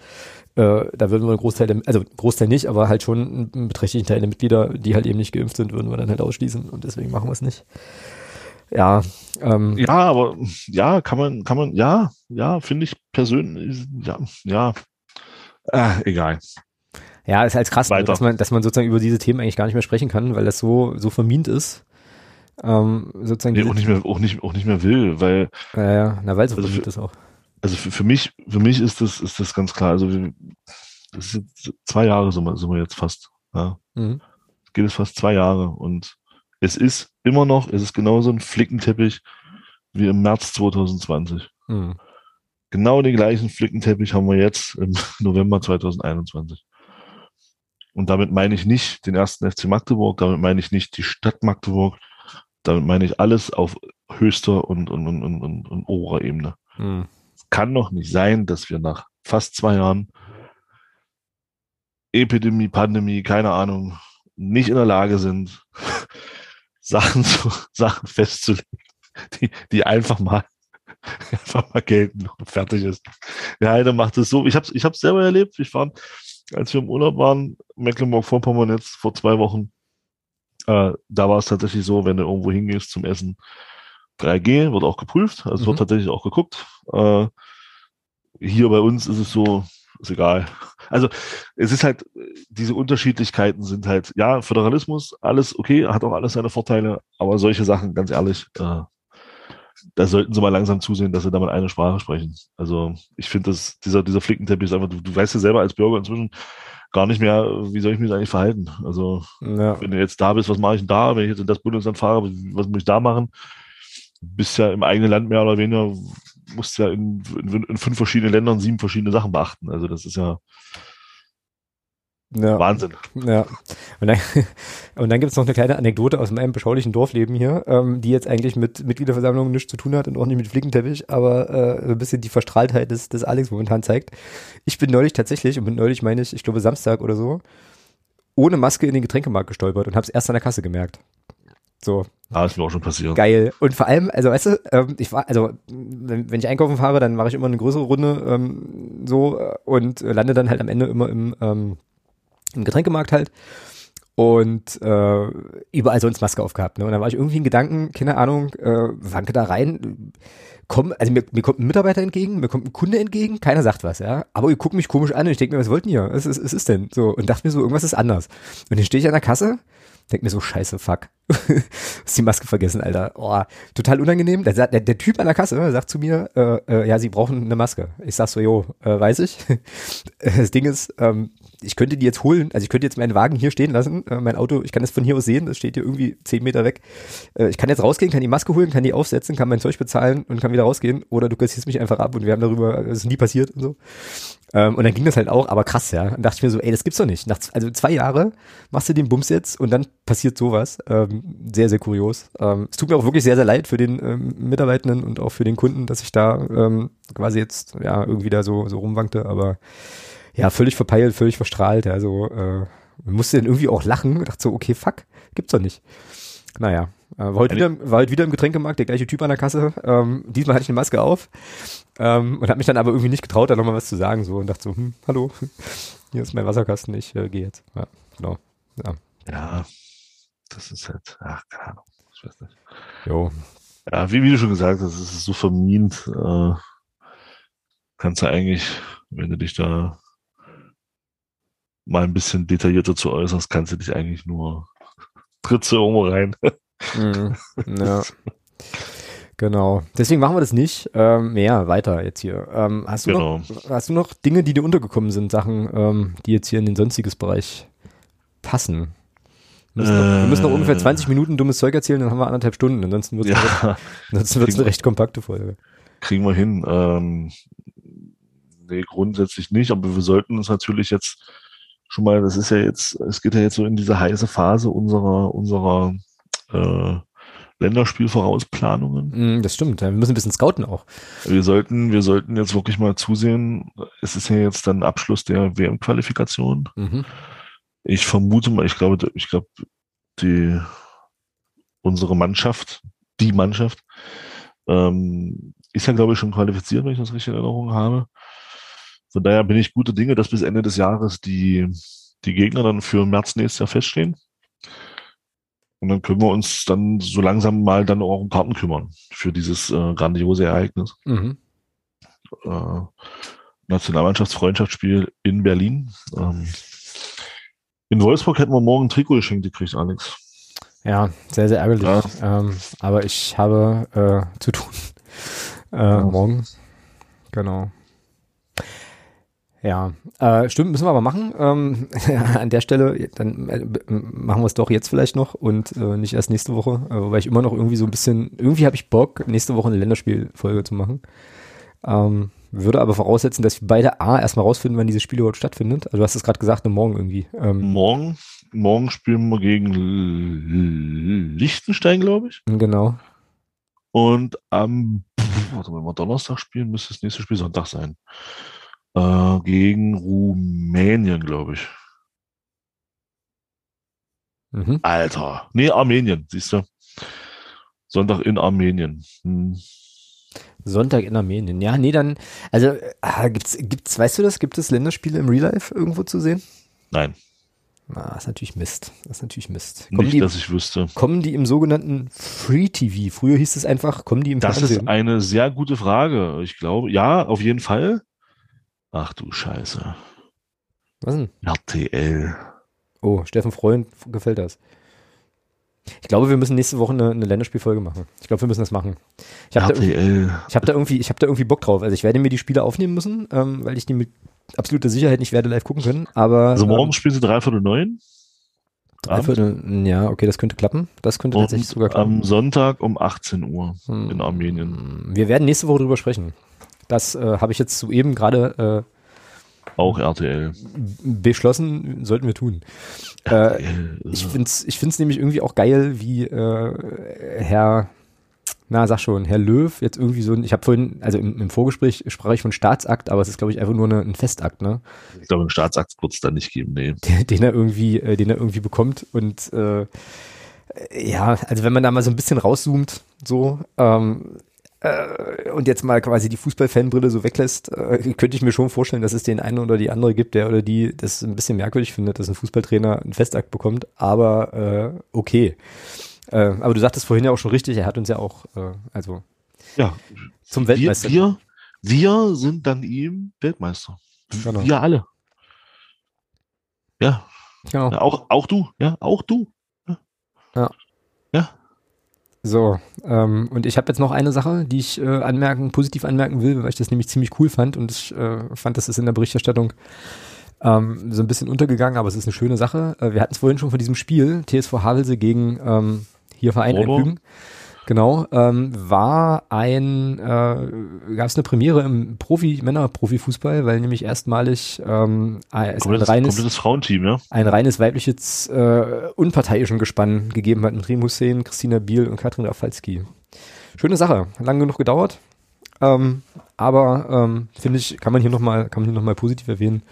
äh, da würden wir einen Großteil, der, also Großteil nicht, aber halt schon einen beträchtlichen Teil der Mitglieder, die halt eben nicht geimpft sind, würden wir dann halt ausschließen und deswegen machen wir es nicht. Ja, ähm, ja, aber ja, kann man, kann man, ja, ja, finde ich persönlich, ja, ja, äh, egal. Ja, ist halt krass, dass man, dass man sozusagen über diese Themen eigentlich gar nicht mehr sprechen kann, weil das so, so vermint ist ähm, sozusagen. Nee, auch nicht mehr, auch nicht, auch nicht mehr will, weil. Ja, ja, na, weil so also das auch. Also für, für mich, für mich ist das, ist das ganz klar. Also das ist zwei Jahre sind wir, sind wir jetzt fast. Ja. Mhm. Geht es fast zwei Jahre und es ist immer noch, es ist genauso ein Flickenteppich wie im März 2020. Mhm. Genau den gleichen Flickenteppich haben wir jetzt im *laughs* November 2021. Und damit meine ich nicht den ersten FC Magdeburg, damit meine ich nicht die Stadt Magdeburg, damit meine ich alles auf höchster und, und, und, und, und oberer Ebene. Hm. Es kann doch nicht sein, dass wir nach fast zwei Jahren Epidemie, Pandemie, keine Ahnung, nicht in der Lage sind, *laughs* Sachen, zu, Sachen festzulegen, die, die einfach mal *laughs* einfach mal gelten und fertig ist. Der eine macht es so. Ich habe es ich hab's selber erlebt. Ich war, als wir im Urlaub waren, Mecklenburg-Vorpommern jetzt vor zwei Wochen, äh, da war es tatsächlich so, wenn du irgendwo hingehst zum Essen, 3G wird auch geprüft, also mhm. wird tatsächlich auch geguckt. Äh, hier bei uns ist es so, ist egal. Also es ist halt, diese Unterschiedlichkeiten sind halt, ja, Föderalismus, alles okay, hat auch alles seine Vorteile, aber solche Sachen, ganz ehrlich, äh, da sollten sie mal langsam zusehen, dass sie damit eine Sprache sprechen. Also ich finde, dass dieser, dieser Flickenteppich ist einfach, du, du weißt ja selber als Bürger inzwischen gar nicht mehr, wie soll ich mich eigentlich verhalten. Also ja. wenn du jetzt da bist, was mache ich denn da? Wenn ich jetzt in das Bundesland fahre, was muss ich da machen? bist ja im eigenen Land mehr oder weniger, musst ja in, in, in fünf verschiedenen Ländern sieben verschiedene Sachen beachten. Also das ist ja ja. Wahnsinn. Ja. Und dann, *laughs* und dann gibt es noch eine kleine Anekdote aus meinem beschaulichen Dorfleben hier, ähm, die jetzt eigentlich mit Mitgliederversammlungen nichts zu tun hat und auch nicht mit Flickenteppich, aber äh, ein bisschen die Verstrahltheit des, des Alex momentan zeigt. Ich bin neulich tatsächlich, und mit neulich meine ich, ich glaube Samstag oder so, ohne Maske in den Getränkemarkt gestolpert und habe es erst an der Kasse gemerkt. So. Ah, ist mir auch schon passiert. Geil. Und vor allem, also weißt du, ähm, ich war, also wenn, wenn ich einkaufen fahre, dann mache ich immer eine größere Runde ähm, so äh, und lande dann halt am Ende immer im ähm, im Getränkemarkt halt und äh, überall sonst Maske aufgehabt. Ne? Und dann war ich irgendwie in Gedanken, keine Ahnung, äh, wanke da rein, komm, also mir, mir kommt ein Mitarbeiter entgegen, mir kommt ein Kunde entgegen, keiner sagt was, ja. Aber ihr guckt mich komisch an und ich denke mir, was wollten ihr? Was ist, was ist denn? So, und dachte mir so, irgendwas ist anders. Und dann stehe ich an der Kasse, denke mir so, scheiße, fuck. *laughs* ist die Maske vergessen, Alter. Oh, total unangenehm. Der, der, der Typ an der Kasse sagt zu mir, äh, äh, ja, sie brauchen eine Maske. Ich sag so, jo, äh, weiß ich. *laughs* das Ding ist, ähm, ich könnte die jetzt holen, also ich könnte jetzt meinen Wagen hier stehen lassen, äh, mein Auto, ich kann das von hier aus sehen, das steht hier irgendwie zehn Meter weg. Äh, ich kann jetzt rausgehen, kann die Maske holen, kann die aufsetzen, kann mein Zeug bezahlen und kann wieder rausgehen oder du kassierst mich einfach ab und wir haben darüber, das ist nie passiert und so. Ähm, und dann ging das halt auch, aber krass, ja. Dann dachte ich mir so, ey, das gibt's doch nicht. Nach, also zwei Jahre machst du den Bums jetzt und dann passiert sowas. Ähm, sehr, sehr kurios. Ähm, es tut mir auch wirklich sehr, sehr leid für den ähm, Mitarbeitenden und auch für den Kunden, dass ich da ähm, quasi jetzt ja irgendwie da so, so rumwankte, aber ja, völlig verpeilt, völlig verstrahlt. Also äh, musste dann irgendwie auch lachen und dachte so, okay, fuck, gibt's doch nicht. Naja, äh, war, heute wieder, war heute wieder im Getränkemarkt, der gleiche Typ an der Kasse. Ähm, diesmal hatte ich eine Maske auf ähm, und habe mich dann aber irgendwie nicht getraut, da nochmal was zu sagen so und dachte so, hm, hallo, *laughs* hier ist mein Wasserkasten, ich äh, gehe jetzt. Ja, genau. Ja. ja, das ist halt, ach, keine Ahnung, ich weiß nicht. Jo. Ja, wie, wie du schon gesagt hast, es ist so vermint. Äh, kannst du eigentlich, wenn du dich da mal ein bisschen detaillierter zu äußerst, kannst du dich eigentlich nur Tritze irgendwo rein. Mhm, *laughs* ja. Genau. Deswegen machen wir das nicht. Ähm, mehr weiter jetzt hier. Ähm, hast, du genau. noch, hast du noch Dinge, die dir untergekommen sind, Sachen, ähm, die jetzt hier in den sonstiges Bereich passen? Wir müssen, äh, noch, wir müssen noch ungefähr 20 Minuten dummes Zeug erzählen, dann haben wir anderthalb Stunden. Ansonsten wird es ja. eine recht kompakte Folge. Kriegen wir hin. Ähm, nee, grundsätzlich nicht, aber wir sollten uns natürlich jetzt schon mal, das ist ja jetzt, es geht ja jetzt so in diese heiße Phase unserer, unserer äh, Länderspielvorausplanungen. Mm, das stimmt, wir müssen ein bisschen scouten auch. Wir sollten, wir sollten jetzt wirklich mal zusehen, es ist ja jetzt dann Abschluss der WM-Qualifikation. Mhm. Ich vermute mal, ich glaube, ich glaube, die unsere Mannschaft, die Mannschaft, ähm, ist ja, glaube ich, schon qualifiziert, wenn ich das richtig in Erinnerung habe. Von daher bin ich gute Dinge, dass bis Ende des Jahres die, die Gegner dann für März nächstes Jahr feststehen. Und dann können wir uns dann so langsam mal dann auch um Karten kümmern für dieses äh, grandiose Ereignis. Mhm. Äh, Nationalmannschaftsfreundschaftsspiel in Berlin. Ähm, in Wolfsburg hätten wir morgen ein Trikot geschenkt gekriegt, Alex. Ja, sehr, sehr ärgerlich. Ja. Ähm, aber ich habe äh, zu tun *laughs* äh, ja. morgen. Genau. Ja, äh, stimmt, müssen wir aber machen. Ähm, *laughs* an der Stelle, dann äh, machen wir es doch jetzt vielleicht noch und äh, nicht erst nächste Woche, äh, weil ich immer noch irgendwie so ein bisschen, irgendwie habe ich Bock, nächste Woche eine Länderspielfolge zu machen. Ähm, würde aber voraussetzen, dass wir beide A erstmal rausfinden, wann dieses Spiel überhaupt stattfindet. Also du hast es gerade gesagt, ne, morgen irgendwie. Ähm, morgen, morgen spielen wir gegen Liechtenstein, glaube ich. Genau. Und am, mal, wenn wir Donnerstag spielen, müsste das nächste Spiel Sonntag sein. Äh, gegen Rumänien, glaube ich. Mhm. Alter. Nee, Armenien, siehst du. Sonntag in Armenien. Hm. Sonntag in Armenien. Ja, nee, dann, also äh, gibt's, gibt's, weißt du das? Gibt es Länderspiele im Real Life irgendwo zu sehen? Nein. Na, das ist natürlich Mist. Das ist natürlich Mist. Kommen Nicht, die, dass ich wüsste. Kommen die im sogenannten Free TV? Früher hieß es einfach, kommen die im Das Fernsehen? ist eine sehr gute Frage. Ich glaube, ja, auf jeden Fall. Ach du Scheiße. Was denn? RTL. Oh, Steffen Freund gefällt das. Ich glaube, wir müssen nächste Woche eine, eine Länderspielfolge machen. Ich glaube, wir müssen das machen. Ich habe da, hab da irgendwie, ich habe da irgendwie Bock drauf. Also ich werde mir die Spiele aufnehmen müssen, ähm, weil ich die mit absoluter Sicherheit nicht werde live gucken können. Aber Also ähm, morgen spielen sie dreiviertel neun. dreiviertel, ja, okay, das könnte klappen. Das könnte tatsächlich sogar Und klappen. am Sonntag um 18 Uhr Hm. in Armenien. Wir werden nächste Woche drüber sprechen. Das äh, habe ich jetzt soeben gerade Auch RTL. beschlossen, sollten wir tun. Äh, ich finde es ich find's nämlich irgendwie auch geil, wie äh, Herr, na sag schon, Herr Löw jetzt irgendwie so ein, ich habe vorhin, also im, im Vorgespräch sprach ich von Staatsakt, aber es ist glaube ich einfach nur eine, ein Festakt, ne? ich glaube, einen Staatsakt wird es da nicht geben. Nee. *laughs* Den, den er irgendwie, äh, den er irgendwie bekommt und äh, ja, also wenn man da mal so ein bisschen rauszoomt, so, ähm, äh, und jetzt mal quasi die Fußballfanbrille so weglässt, äh, könnte ich mir schon vorstellen, dass es den einen oder die andere gibt, der oder die das ein bisschen merkwürdig findet, dass ein Fußballtrainer einen Festakt bekommt, aber äh, okay. Äh, aber du sagtest vorhin ja auch schon richtig, er hat uns ja auch, äh, also Ja, zum wir, Weltmeister. wir, wir sind dann ihm Weltmeister. Genau. Wir alle. Ja, genau. ja, auch, auch du. Ja, auch du. So, ähm, und ich habe jetzt noch eine Sache, die ich äh, anmerken, positiv anmerken will, weil ich das nämlich ziemlich cool fand und ich äh, fand, das ist in der Berichterstattung ähm, so ein bisschen untergegangen, aber es ist eine schöne Sache. Äh, wir hatten es vorhin schon von diesem Spiel, TSV Havelse gegen ähm, hier Verein Rohrbau. Einfügen. Genau, ähm, war ein, äh, gab es eine Premiere im Profi, Männer-Profifußball, weil nämlich erstmalig ähm, ein Komplettes, reines, komplettes Frauenteam, ja. ein reines weibliches, äh, unparteiischen Gespann gegeben hat mit Rim Hussein, Christina Biel und Katrin Rafalski. Schöne Sache, lang genug gedauert, ähm, aber ähm, finde ich, kann man hier nochmal, kann man hier noch mal positiv erwähnen.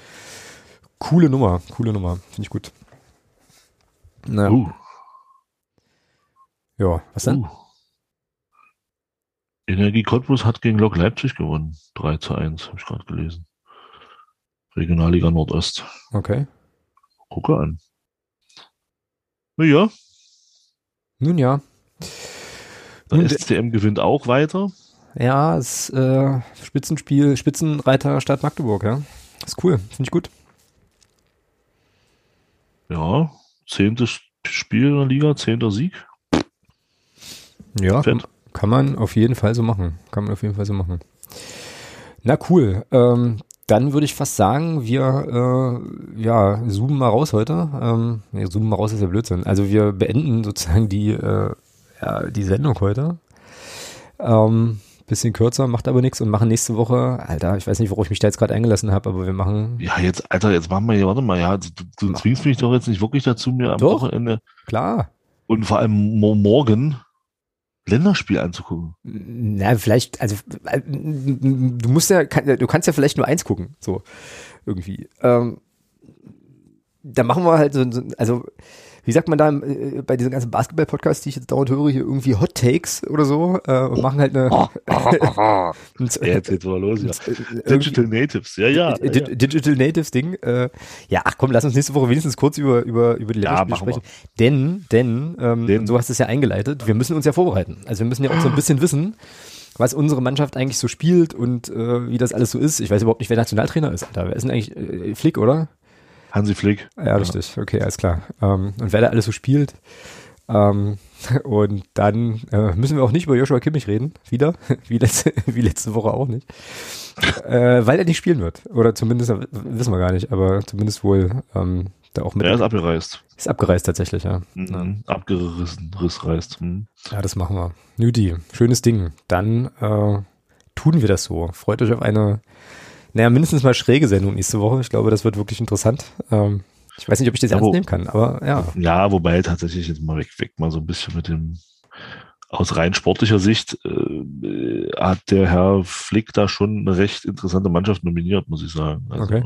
Coole Nummer, coole Nummer, finde ich gut. Na, Uh, ja, was denn? uh. Energie Cottbus hat gegen Lok Leipzig gewonnen. 3 zu 1, habe ich gerade gelesen. Regionalliga Nordost. Okay. Gucke an. Na ja, Nun ja. der Nun, SCM gewinnt auch weiter. Ja, ist äh, Spitzenspiel, Spitzenreiter Stadt Magdeburg, ja. Ist cool, finde ich gut. Ja, zehntes Spiel in der Liga, zehnter Sieg. Ja, Fett. Kann man auf jeden Fall so machen. Kann man auf jeden Fall so machen. Na cool. Ähm, dann würde ich fast sagen, wir äh, ja, zoomen mal raus heute. Ähm, nee, zoomen mal raus ist ja Blödsinn. Also wir beenden sozusagen die, äh, ja, die Sendung heute. Ähm, bisschen kürzer, macht aber nichts und machen nächste Woche, Alter, ich weiß nicht, worauf ich mich da jetzt gerade eingelassen habe, aber wir machen, Ja, jetzt, Alter, jetzt machen wir hier, warte mal, ja, du, du zwingst mich doch jetzt nicht wirklich dazu, mir am Doch. Wochenende klar, und vor allem mo morgen Länderspiel anzugucken. Na, vielleicht, also äh, du musst ja, du kannst ja vielleicht nur eins gucken, so irgendwie. Ähm, da machen wir halt so, so also wie sagt man da äh, bei diesen ganzen Basketball-Podcasts, die ich jetzt dauernd höre, hier irgendwie Hot Takes oder so äh, und machen halt eine *laughs* *laughs* und, Ja, jetzt geht's mal los, ja. äh, Digital Natives, ja, ja. Di- ja, Di- Digital Natives Ding. Äh, ja, ach komm, lass uns nächste Woche wenigstens kurz über, über, über die Ja, Länderspiele wir. sprechen. Denn, denn, ähm, Denn. so hast du es ja eingeleitet, wir müssen uns ja vorbereiten. Also wir müssen ja auch so ein bisschen wissen, was unsere Mannschaft eigentlich so spielt und äh, wie das alles so ist. Ich weiß überhaupt nicht, wer Nationaltrainer ist. Wer ist denn eigentlich äh, Flick, oder? Hansi Flick. Ja, richtig. Okay, alles klar. Ähm, und wer da alles so spielt. Ähm, *laughs* und dann äh, müssen wir auch nicht über Joshua Kimmich reden. Wieder. *laughs* Wie letzte, *laughs* wie letzte Woche auch nicht. Äh, weil er nicht spielen wird. Oder zumindest, äh, wissen wir gar nicht, aber zumindest wohl ähm, da auch mit. Er ist abgereist. ist abgereist tatsächlich, ja. Mhm. Abgerissen, Riss reißt. Mhm. Ja, das machen wir. Nüdi, schönes Ding. Dann äh, tun wir das so. Freut euch auf eine, naja, mindestens mal schräge Sendung nächste Woche. Ich glaube, das wird wirklich interessant. Ähm, ich weiß nicht, ob ich das Ja, ernst wo- nehmen kann, aber ja. Ja, wobei tatsächlich jetzt mal weg, weg mal so ein bisschen mit dem, aus rein sportlicher Sicht äh, hat der Herr Flick da schon eine recht interessante Mannschaft nominiert, muss ich sagen. Also, Okay.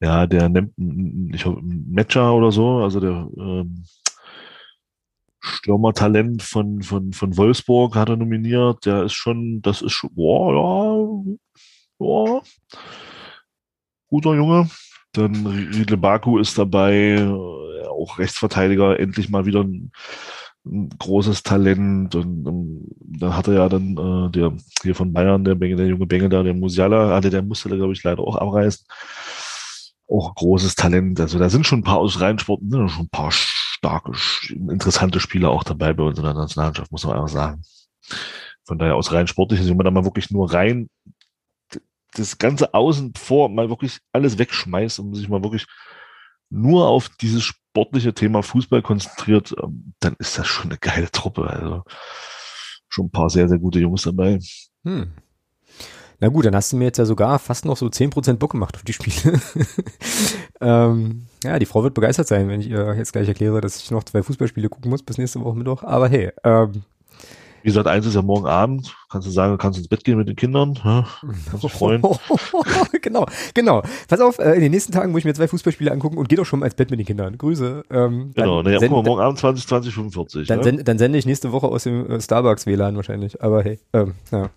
Ja, der nimmt, ich hoffe, Matcher oder so, also der ähm, Stürmertalent von, von, von Wolfsburg hat er nominiert. Der ist schon, das ist schon, boah, ja, ja, guter Junge. Dann Riedle Baku ist dabei, auch Rechtsverteidiger, endlich mal wieder ein, ein großes Talent. Und ähm, dann hat er ja dann äh, der hier von Bayern, der, Bengel, der junge Bengel da, der Musiala, hatte, der musste da, glaube ich, leider auch abreißen. Auch großes Talent. Also da sind schon ein paar aus Rheinsport, sind schon ein paar starke, interessante Spieler auch dabei bei uns in der Nationalmannschaft, muss man einfach sagen. Von daher aus rein sportlich, wenn man da mal wirklich nur rein das ganze Außen vor mal wirklich alles wegschmeißt und sich mal wirklich nur auf dieses sportliche Thema Fußball konzentriert, ähm, dann ist das schon eine geile Truppe. Also schon ein paar sehr, sehr gute Jungs dabei. Hm. Na gut, dann hast du mir jetzt ja sogar fast noch so 10% Bock gemacht auf die Spiele. *laughs* ähm, ja, die Frau wird begeistert sein, wenn ich ihr jetzt gleich erkläre, dass ich noch zwei Fußballspiele gucken muss bis nächste Woche Mittwoch. Aber hey, ähm, wie gesagt, eins ist ja morgen Abend. Kannst du sagen, kannst ins Bett gehen mit den Kindern. Ja? Kannst dich freuen. *laughs* genau, genau. Pass auf, äh, in den nächsten Tagen muss ich mir zwei Fußballspiele angucken und geh doch schon mal ins Bett mit den Kindern. Grüße. Ähm, genau, naja, guck mal, morgen Abend 20, 20, 45. Dann, ne? send, dann sende ich nächste Woche aus dem äh, Starbucks-WLAN wahrscheinlich. Aber hey, ähm, ja.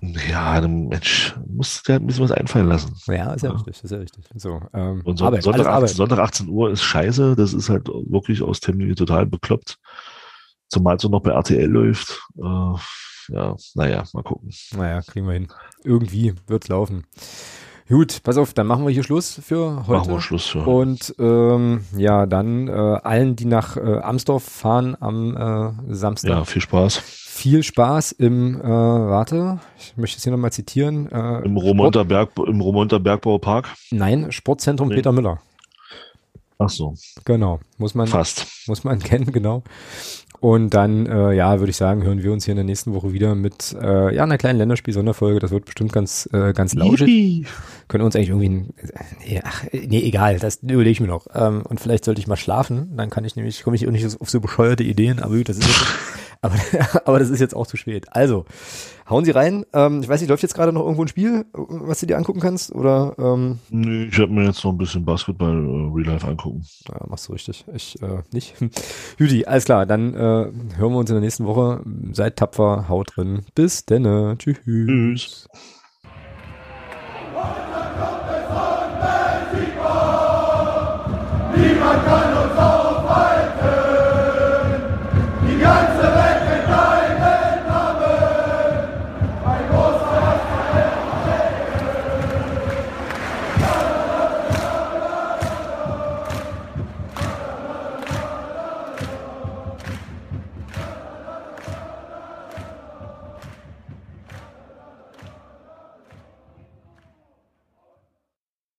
Ja, Mensch, musst du dir halt ein bisschen was einfallen lassen. Ja, ist ja, ja. richtig, ist ja richtig. So, ähm, und so, Arbeit, Sonntag, 18, Sonntag 18 Uhr ist scheiße, das ist halt wirklich aus Termin total bekloppt. Zumal es noch bei RTL läuft. Äh, ja, naja, mal gucken. Naja, kriegen wir hin. Irgendwie wird's laufen. Gut, pass auf, dann machen wir hier Schluss für heute. Machen wir Schluss für heute. Und ähm, ja, dann äh, allen, die nach äh, Amsdorf fahren am äh, Samstag. Ja, viel Spaß. Viel Spaß im, äh, warte, ich möchte es hier nochmal zitieren. Äh, Im Romonter, Berg, im Romonter Bergbaupark? Nein, Sportzentrum nee. Peter Müller. Ach so. Genau, muss man. Fast. Muss man *laughs* kennen, genau. Und dann, äh, ja, würde ich sagen, hören wir uns hier in der nächsten Woche wieder mit äh, ja, einer kleinen Länderspiel-Sonderfolge. Das wird bestimmt ganz, äh, ganz lauschig. Können wir uns eigentlich irgendwie, ein, nee, ach, nee, egal, das überlege ich mir noch. Ähm, und vielleicht sollte ich mal schlafen, dann kann ich nämlich, komme ich auch nicht auf so bescheuerte Ideen, aber gut, das ist jetzt, *laughs* aber, *laughs* aber das ist jetzt auch zu spät. Also, hauen Sie rein. Ähm, ich weiß nicht, läuft jetzt gerade noch irgendwo ein Spiel, was du dir angucken kannst? Oder, ähm, nee, ich habe mir jetzt noch ein bisschen Basketball äh, Real Life angucken. Ja, machst du richtig. Ich äh, nicht. *laughs* Judy, alles klar, dann äh, hören wir uns in der nächsten Woche. Seid tapfer, haut drin. Bis denne. Tschüss. Tschüss. Niemand kann uns